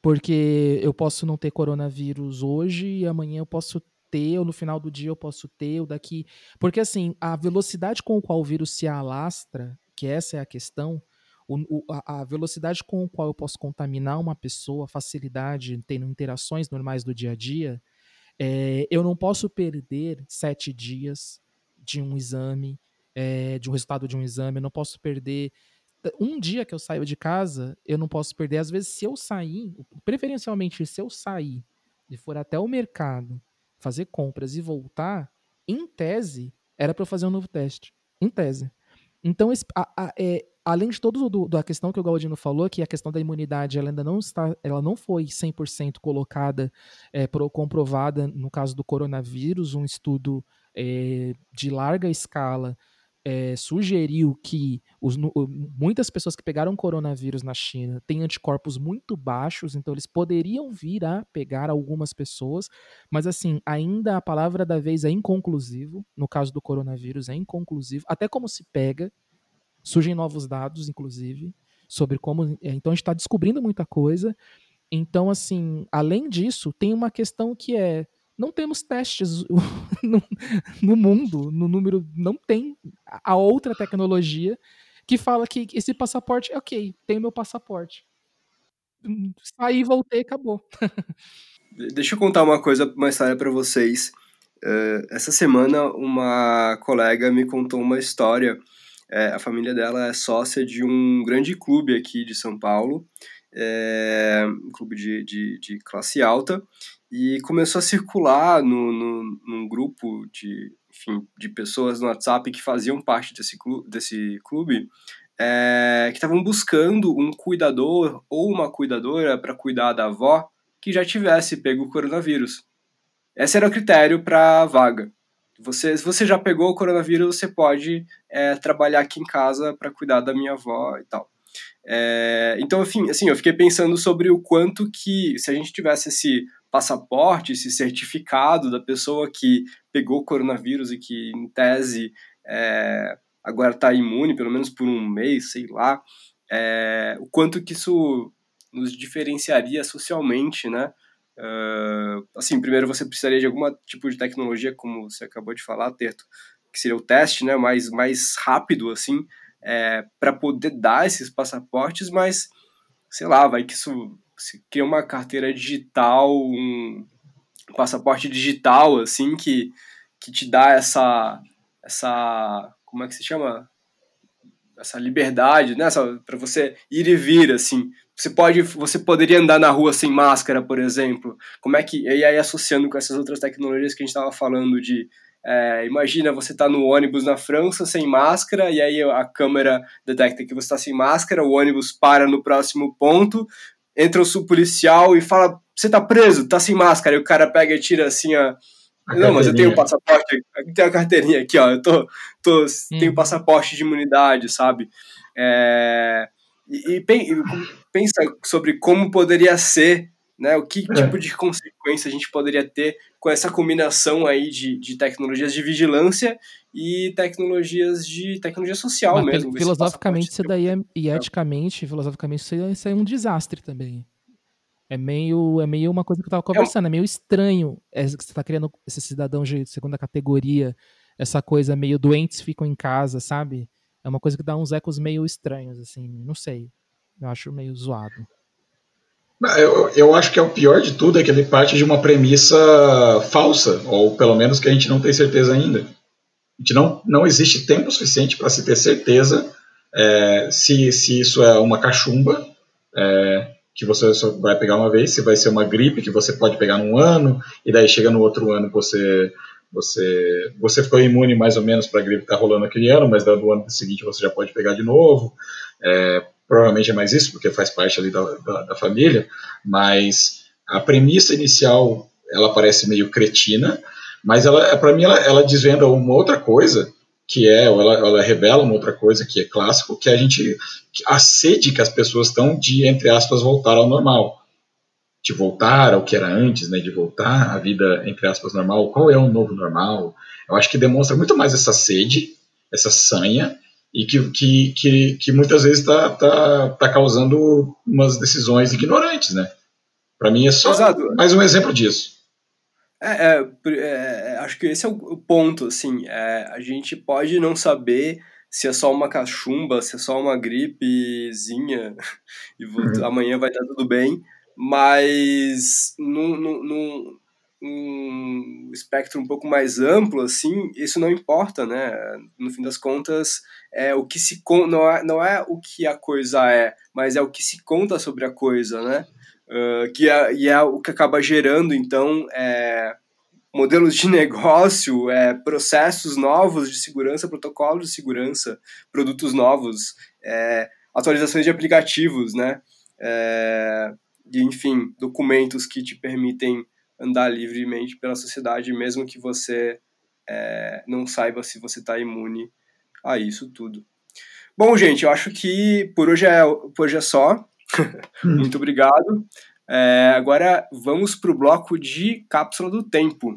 Porque eu posso não ter coronavírus hoje e amanhã eu posso ter, ou no final do dia eu posso ter, ou daqui. Porque assim, a velocidade com a qual o vírus se alastra, que essa é a questão, o, a, a, velocidade com a qual eu posso contaminar uma pessoa, facilidade, tendo interações normais do dia a dia, é, eu não posso perder sete dias de um exame, é, de um resultado de um exame, eu não posso perder um dia que eu saio de casa, eu não posso perder. Às vezes, se eu sair, preferencialmente, se eu sair e for até o mercado fazer compras e voltar, em tese, era para eu fazer um novo teste. Em tese. Então, a, a, é, além de todo do, da questão que o Galdino falou, que a questão da imunidade ela ainda não está, ela não foi 100% colocada, é, pro, comprovada no caso do coronavírus, um estudo é, de larga escala é, sugeriu que os, muitas pessoas que pegaram coronavírus na China têm anticorpos muito baixos, então eles poderiam vir a pegar algumas pessoas, mas assim, ainda a palavra da vez é inconclusivo, no caso do coronavírus é inconclusivo, até como se pega, surgem novos dados, inclusive, sobre como. É, então a gente está descobrindo muita coisa. Então, assim, além disso, tem uma questão que é não temos testes no, no, mundo, no número, não tem a outra tecnologia que fala que esse passaporte, ok, tem meu passaporte. Saí, voltei, acabou. Deixa eu contar uma coisa, uma história para vocês. Uh, essa semana, uma colega me contou uma história. É, a família dela é sócia de um grande clube aqui de São Paulo, é, um clube de, de, de classe alta, e começou a circular no, no, num grupo de, enfim, de pessoas no WhatsApp que faziam parte desse clube, desse clube é, que estavam buscando um cuidador ou uma cuidadora para cuidar da avó que já tivesse pego o coronavírus. Esse era o critério para a vaga. Você, se você já pegou o coronavírus, você pode é, trabalhar aqui em casa para cuidar da minha avó e tal. É, então, enfim, assim, eu fiquei pensando sobre o quanto que, se a gente tivesse esse passaporte, esse certificado da pessoa que pegou coronavírus e que, em tese, é, agora está imune, pelo menos por um mês, sei lá, é, o quanto que isso nos diferenciaria socialmente, né? Uh, assim, primeiro você precisaria de algum tipo de tecnologia, como você acabou de falar, Terto, que seria o teste, né, mais, mais rápido, assim, é, para poder dar esses passaportes, mas, sei lá, vai que isso se cria uma carteira digital, um passaporte digital, assim, que, que te dá essa, essa, como é que se chama? Essa liberdade, né? Para você ir e vir, assim. Você pode, você poderia andar na rua sem máscara, por exemplo. Como é que, e aí associando com essas outras tecnologias que a gente estava falando de é, imagina você tá no ônibus na França sem máscara e aí a câmera detecta que você está sem máscara, o ônibus para no próximo ponto, entra o policial e fala: Você tá preso, tá sem máscara. E o cara pega e tira assim a. a Não, mas eu tenho o passaporte, tenho a carteirinha aqui, ó. Eu tô, tô, hum. tenho passaporte de imunidade, sabe? É, e, e, pensa sobre como poderia ser, né? O que é. tipo de consequência a gente poderia ter com essa combinação aí de, de tecnologias de vigilância e tecnologias de tecnologia social Mas, mesmo. Filosoficamente, isso daí é, e eticamente, filosoficamente, isso é um desastre também. É meio, é meio uma coisa que eu tava conversando, é, é meio estranho é, que você tá criando esse cidadão de segunda categoria, essa coisa meio doentes ficam em casa, sabe? É uma coisa que dá uns ecos meio estranhos, assim, não sei. Eu acho meio zoado. Eu, eu acho que é o pior de tudo é que ele parte de uma premissa falsa, ou pelo menos que a gente não tem certeza ainda. A gente não, não existe tempo suficiente para se ter certeza é, se, se isso é uma cachumba, é, que você só vai pegar uma vez, se vai ser uma gripe que você pode pegar num ano, e daí chega no outro ano você você você ficou imune mais ou menos para a gripe que está rolando aquele ano, mas no ano seguinte você já pode pegar de novo. É, provavelmente é mais isso, porque faz parte ali da, da, da família, mas a premissa inicial ela parece meio cretina, mas ela, para mim, ela, ela desvenda uma outra coisa que é, ou ela, ela revela uma outra coisa que é clássico, que a gente, a sede que as pessoas estão de, entre aspas, voltar ao normal. De voltar ao que era antes, né, de voltar à vida, entre aspas, normal. Qual é o novo normal? Eu acho que demonstra muito mais essa sede, essa sanha, e que, que, que, que muitas vezes está tá, tá causando umas decisões ignorantes, né? Para mim é só Exato. mais um exemplo disso. É, é, é, acho que esse é o ponto, assim, é, a gente pode não saber se é só uma cachumba, se é só uma gripezinha e uhum. amanhã vai estar tudo bem, mas num, num, num, num, espectro um pouco mais amplo, assim, isso não importa, né? No fim das contas, é o que se não é, não é o que a coisa é, mas é o que se conta sobre a coisa, né? Uh, que é, e é o que acaba gerando, então, é, modelos de negócio, é, processos novos de segurança, protocolos de segurança, produtos novos, é, atualizações de aplicativos, né? É, e, enfim, documentos que te permitem andar livremente pela sociedade, mesmo que você é, não saiba se você está imune a isso tudo. Bom, gente, eu acho que por hoje é, por hoje é só. Muito obrigado. É, agora vamos para o bloco de cápsula do tempo.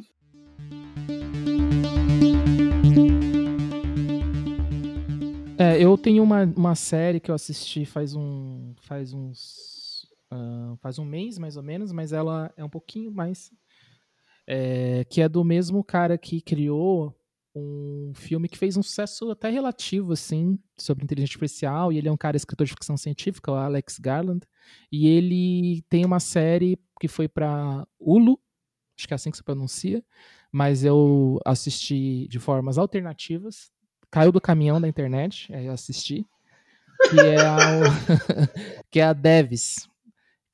É, eu tenho uma, uma série que eu assisti faz um faz uns uh, faz um mês mais ou menos, mas ela é um pouquinho mais é, que é do mesmo cara que criou um filme que fez um sucesso até relativo, assim, sobre inteligência artificial, e ele é um cara escritor de ficção científica, o Alex Garland, e ele tem uma série que foi para Hulu, acho que é assim que se pronuncia, mas eu assisti de formas alternativas, caiu do caminhão da internet, aí eu assisti, que é a, que é a Devis,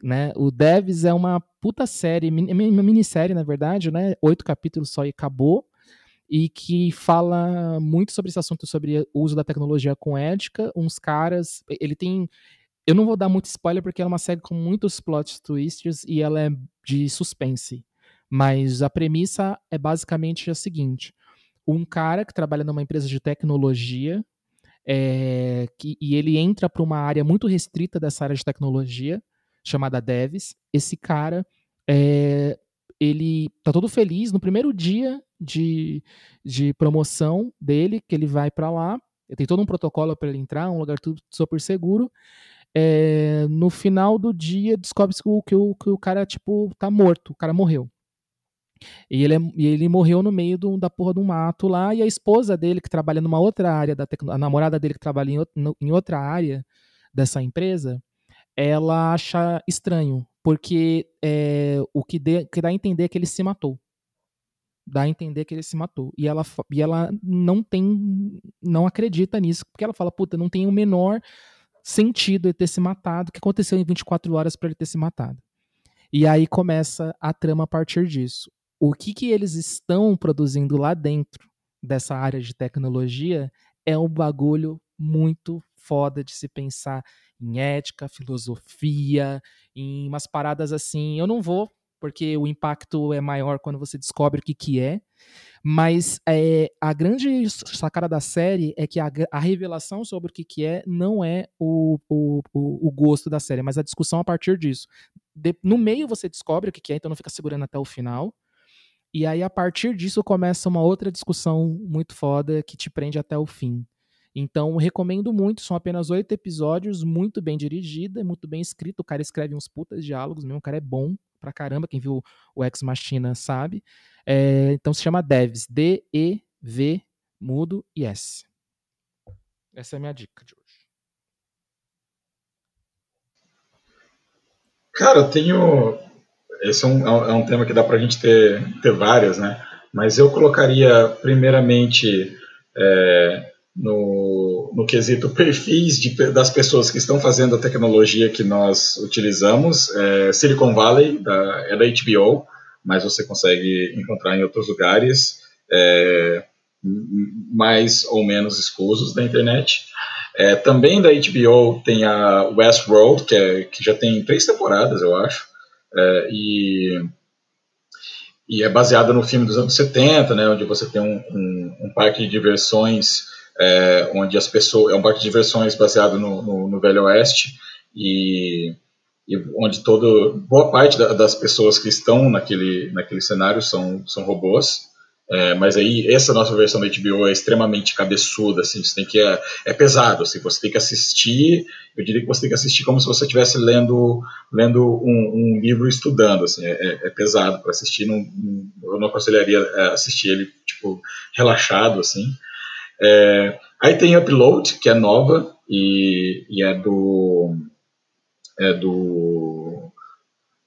né? O Devis é uma puta série, uma minissérie, na verdade, né? Oito capítulos só e acabou e que fala muito sobre esse assunto, sobre o uso da tecnologia com ética. Uns caras, ele tem. Eu não vou dar muito spoiler porque ela é uma série com muitos plot twists e ela é de suspense. Mas a premissa é basicamente a seguinte: um cara que trabalha numa empresa de tecnologia é, que, e ele entra para uma área muito restrita dessa área de tecnologia chamada Devs. Esse cara é, ele tá todo feliz no primeiro dia de, de promoção dele, que ele vai para lá. Tem todo um protocolo para ele entrar, um lugar tudo super seguro. É, no final do dia, descobre-se que, que, o, que o cara, tipo, tá morto, o cara morreu. E ele, é, e ele morreu no meio do, da porra do mato lá, e a esposa dele, que trabalha numa outra área da a namorada dele que trabalha em, em outra área dessa empresa, ela acha estranho, porque é, o que, que dá a entender é que ele se matou dá a entender que ele se matou. E ela, e ela não tem, não acredita nisso, porque ela fala, puta, não tem o menor sentido ele ter se matado, o que aconteceu em 24 horas para ele ter se matado. E aí começa a trama a partir disso. O que, que eles estão produzindo lá dentro dessa área de tecnologia é um bagulho muito foda de se pensar em ética, filosofia, em umas paradas assim. Eu não vou porque o impacto é maior quando você descobre o que, que é. Mas é, a grande sacada da série é que a, a revelação sobre o que, que é não é o, o, o, gosto da série, mas a discussão a partir disso. De, no meio você descobre o que, que é, então não fica segurando até o final. E aí, a partir disso, começa uma outra discussão muito foda que te prende até o fim. Então, recomendo muito. São apenas oito episódios, muito bem dirigida, muito bem escrito. O cara escreve uns putas diálogos mesmo, o cara é bom pra caramba. Quem viu o Ex Machina sabe. É, então se chama Devs. D-E-V, mudo e S. Essa é a minha dica de hoje. Cara, eu tenho. Esse é um, é um tema que dá pra gente ter, ter várias, né? Mas eu colocaria, primeiramente, é, no, no quesito perfis de, das pessoas que estão fazendo a tecnologia que nós utilizamos. É, Silicon Valley, da, é da HBO, mas você consegue encontrar em outros lugares, é, mais ou menos escusos da internet. É, também da HBO tem a Westworld, que, é, que já tem três temporadas, eu acho. É, e, e é baseada no filme dos anos 70, né, onde você tem um, um, um parque de diversões, é, onde as pessoas. É um parque de diversões baseado no, no, no Velho Oeste. E e onde todo boa parte da, das pessoas que estão naquele naquele cenário são são robôs é, mas aí essa nossa versão da HBO é extremamente cabeçuda assim você tem que é, é, pesado assim você tem que assistir eu diria que você tem que assistir como se você estivesse lendo lendo um, um, livro estudando assim é, é, é pesado para assistir não, eu não aconselharia é, assistir ele tipo relaxado assim é, aí tem Upload que é nova e, e é do é do.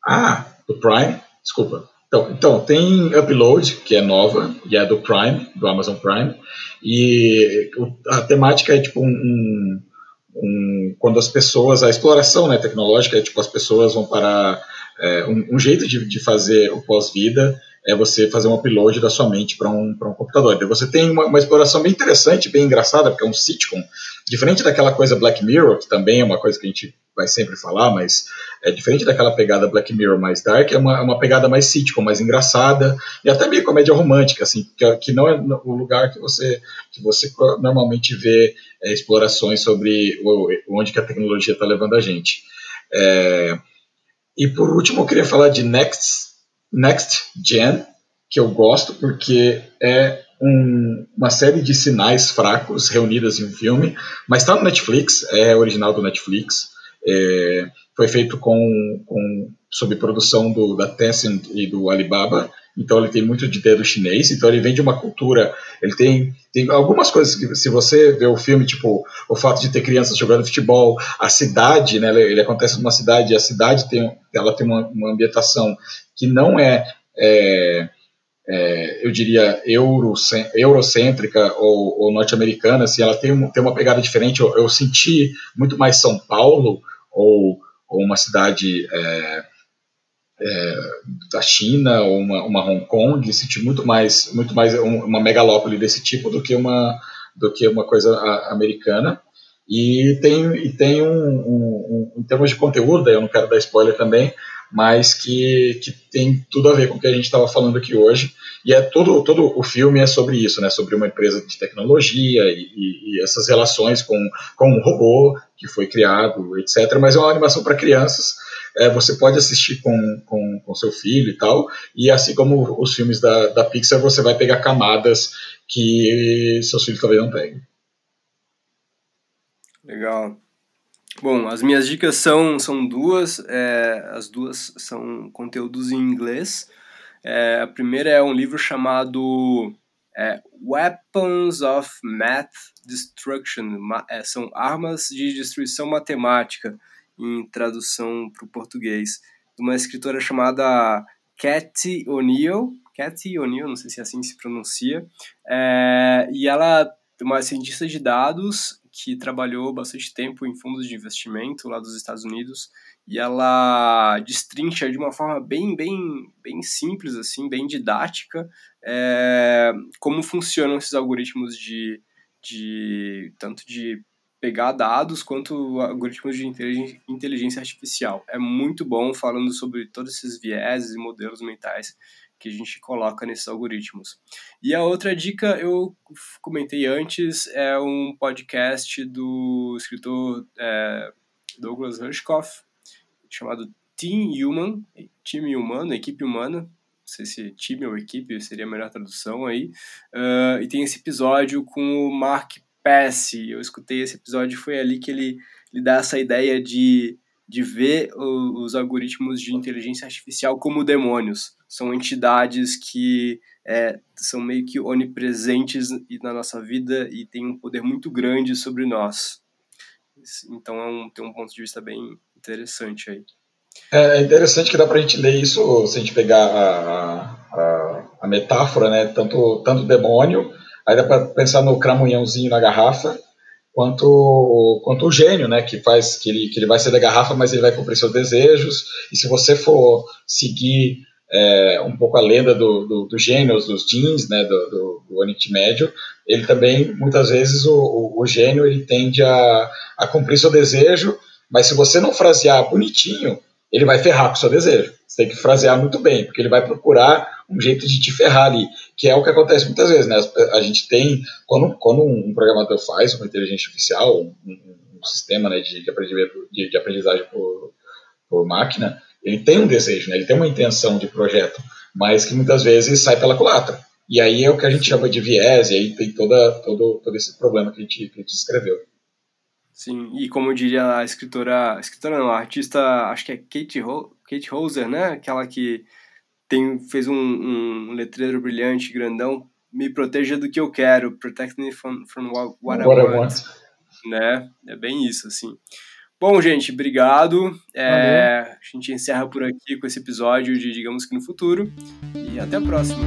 Ah, do Prime, desculpa. Então, então, tem Upload, que é nova, e é do Prime, do Amazon Prime, e a temática é tipo um, um, quando as pessoas, a exploração né, tecnológica é tipo as pessoas vão para é, um, um, jeito de, de fazer o pós-vida é você fazer um upload da sua mente para um, um computador. Então você tem uma, uma, exploração bem interessante, bem engraçada, porque é um sitcom, diferente daquela coisa Black Mirror, que também é uma coisa que a gente vai sempre falar, mas é diferente daquela pegada Black Mirror mais dark, é uma, uma pegada mais sitcom, mais engraçada, e até meio comédia romântica, assim, que, que não é o lugar que você, que você normalmente vê é, explorações sobre onde que a tecnologia está levando a gente. É, e por último, eu queria falar de Next Next Gen, que eu gosto porque é um, uma série de sinais fracos reunidas em um filme, mas está no Netflix, é original do Netflix. É, foi feito com, com sob produção do, da Tencent e do Alibaba, então ele tem muito de dedo chinês, então ele vem de uma cultura, ele tem, tem algumas coisas que se você vê o filme, tipo o fato de ter crianças jogando futebol, a cidade, né, ele, acontece numa cidade, a cidade tem, ela tem uma, uma ambientação que não é, é, é eu diria, eurocêntrica ou, ou norte-americana, assim, ela tem, tem uma pegada diferente. Eu, eu, senti muito mais São Paulo ou, ou uma cidade é, é, da China ou uma, uma Hong Kong, senti muito mais, muito mais uma megalópole desse tipo do que uma, do que uma coisa americana. E tem, e tem um, um, um, em termos de conteúdo, eu não quero dar spoiler também, mas que, que tem tudo a ver com o que a gente estava falando aqui hoje. E é todo, todo o filme é sobre isso, né? Sobre uma empresa de tecnologia e, e, e essas relações com, com um robô que foi criado, etc. Mas é uma animação para crianças. É, você pode assistir com, com, com seu filho e tal. E assim como os filmes da, da Pixar, você vai pegar camadas que seus filhos talvez não peguem. Legal. Bom, as minhas dicas são, são duas, é, as duas são conteúdos em inglês. É, a primeira é um livro chamado é, Weapons of Math Destruction, é, são armas de destruição matemática, em tradução para o português, de uma escritora chamada Cathy O'Neill, Cathy O'Neill, não sei se é assim se pronuncia, é, e ela é uma cientista de dados que trabalhou bastante tempo em fundos de investimento lá dos Estados Unidos e ela destrincha de uma forma bem, bem, bem simples, assim, bem didática, é, como funcionam esses algoritmos de, de tanto de pegar dados quanto algoritmos de inteligência artificial. É muito bom falando sobre todos esses vieses e modelos mentais que a gente coloca nesses algoritmos. E a outra dica eu comentei antes é um podcast do escritor é, Douglas Rushkoff chamado Team Human, time humano, equipe humana. Não sei se time ou equipe seria a melhor tradução aí. Uh, e tem esse episódio com o Mark Pesce. Eu escutei esse episódio foi ali que ele, ele dá essa ideia de de ver os algoritmos de inteligência artificial como demônios. São entidades que é, são meio que onipresentes na nossa vida e têm um poder muito grande sobre nós. Então é um, tem um ponto de vista bem interessante aí. É interessante que dá para a gente ler isso, se a gente pegar a, a, a metáfora, né? Tanto, tanto demônio, aí dá para pensar no cramunhãozinho na garrafa, quanto, quanto o gênio, né, que faz que ele, que ele vai ser da garrafa, mas ele vai cumprir seus desejos. E se você for seguir é, um pouco a lenda do, do, do gênio, dos jeans, né, do, do, do Oriente Médio, ele também, muitas vezes, o, o, o gênio ele tende a, a cumprir seu desejo, mas se você não frasear bonitinho, ele vai ferrar com o seu desejo. Você tem que frasear muito bem, porque ele vai procurar um jeito de te ferrar ali, que é o que acontece muitas vezes, né? A gente tem, quando, quando um programador faz uma inteligência artificial, um, um sistema né, de, de, aprendizagem por, por máquina, ele tem um desejo, né? ele tem uma intenção de projeto, mas que muitas vezes sai pela culatra. E aí é o que a gente chama de viés, e aí tem toda, todo, todo esse problema que a gente, que a gente escreveu. Sim, e como diria a escritora, a escritora não, a artista, acho que é Kate, Ho, Kate Hoser, né? Aquela que tem, fez um, um letreiro brilhante, grandão, me proteja do que eu quero, protect me from, from what, what, what I, want. I want. Né? É bem isso, assim. Bom, gente, obrigado. É, a gente encerra por aqui com esse episódio de Digamos que no Futuro. E até a próxima.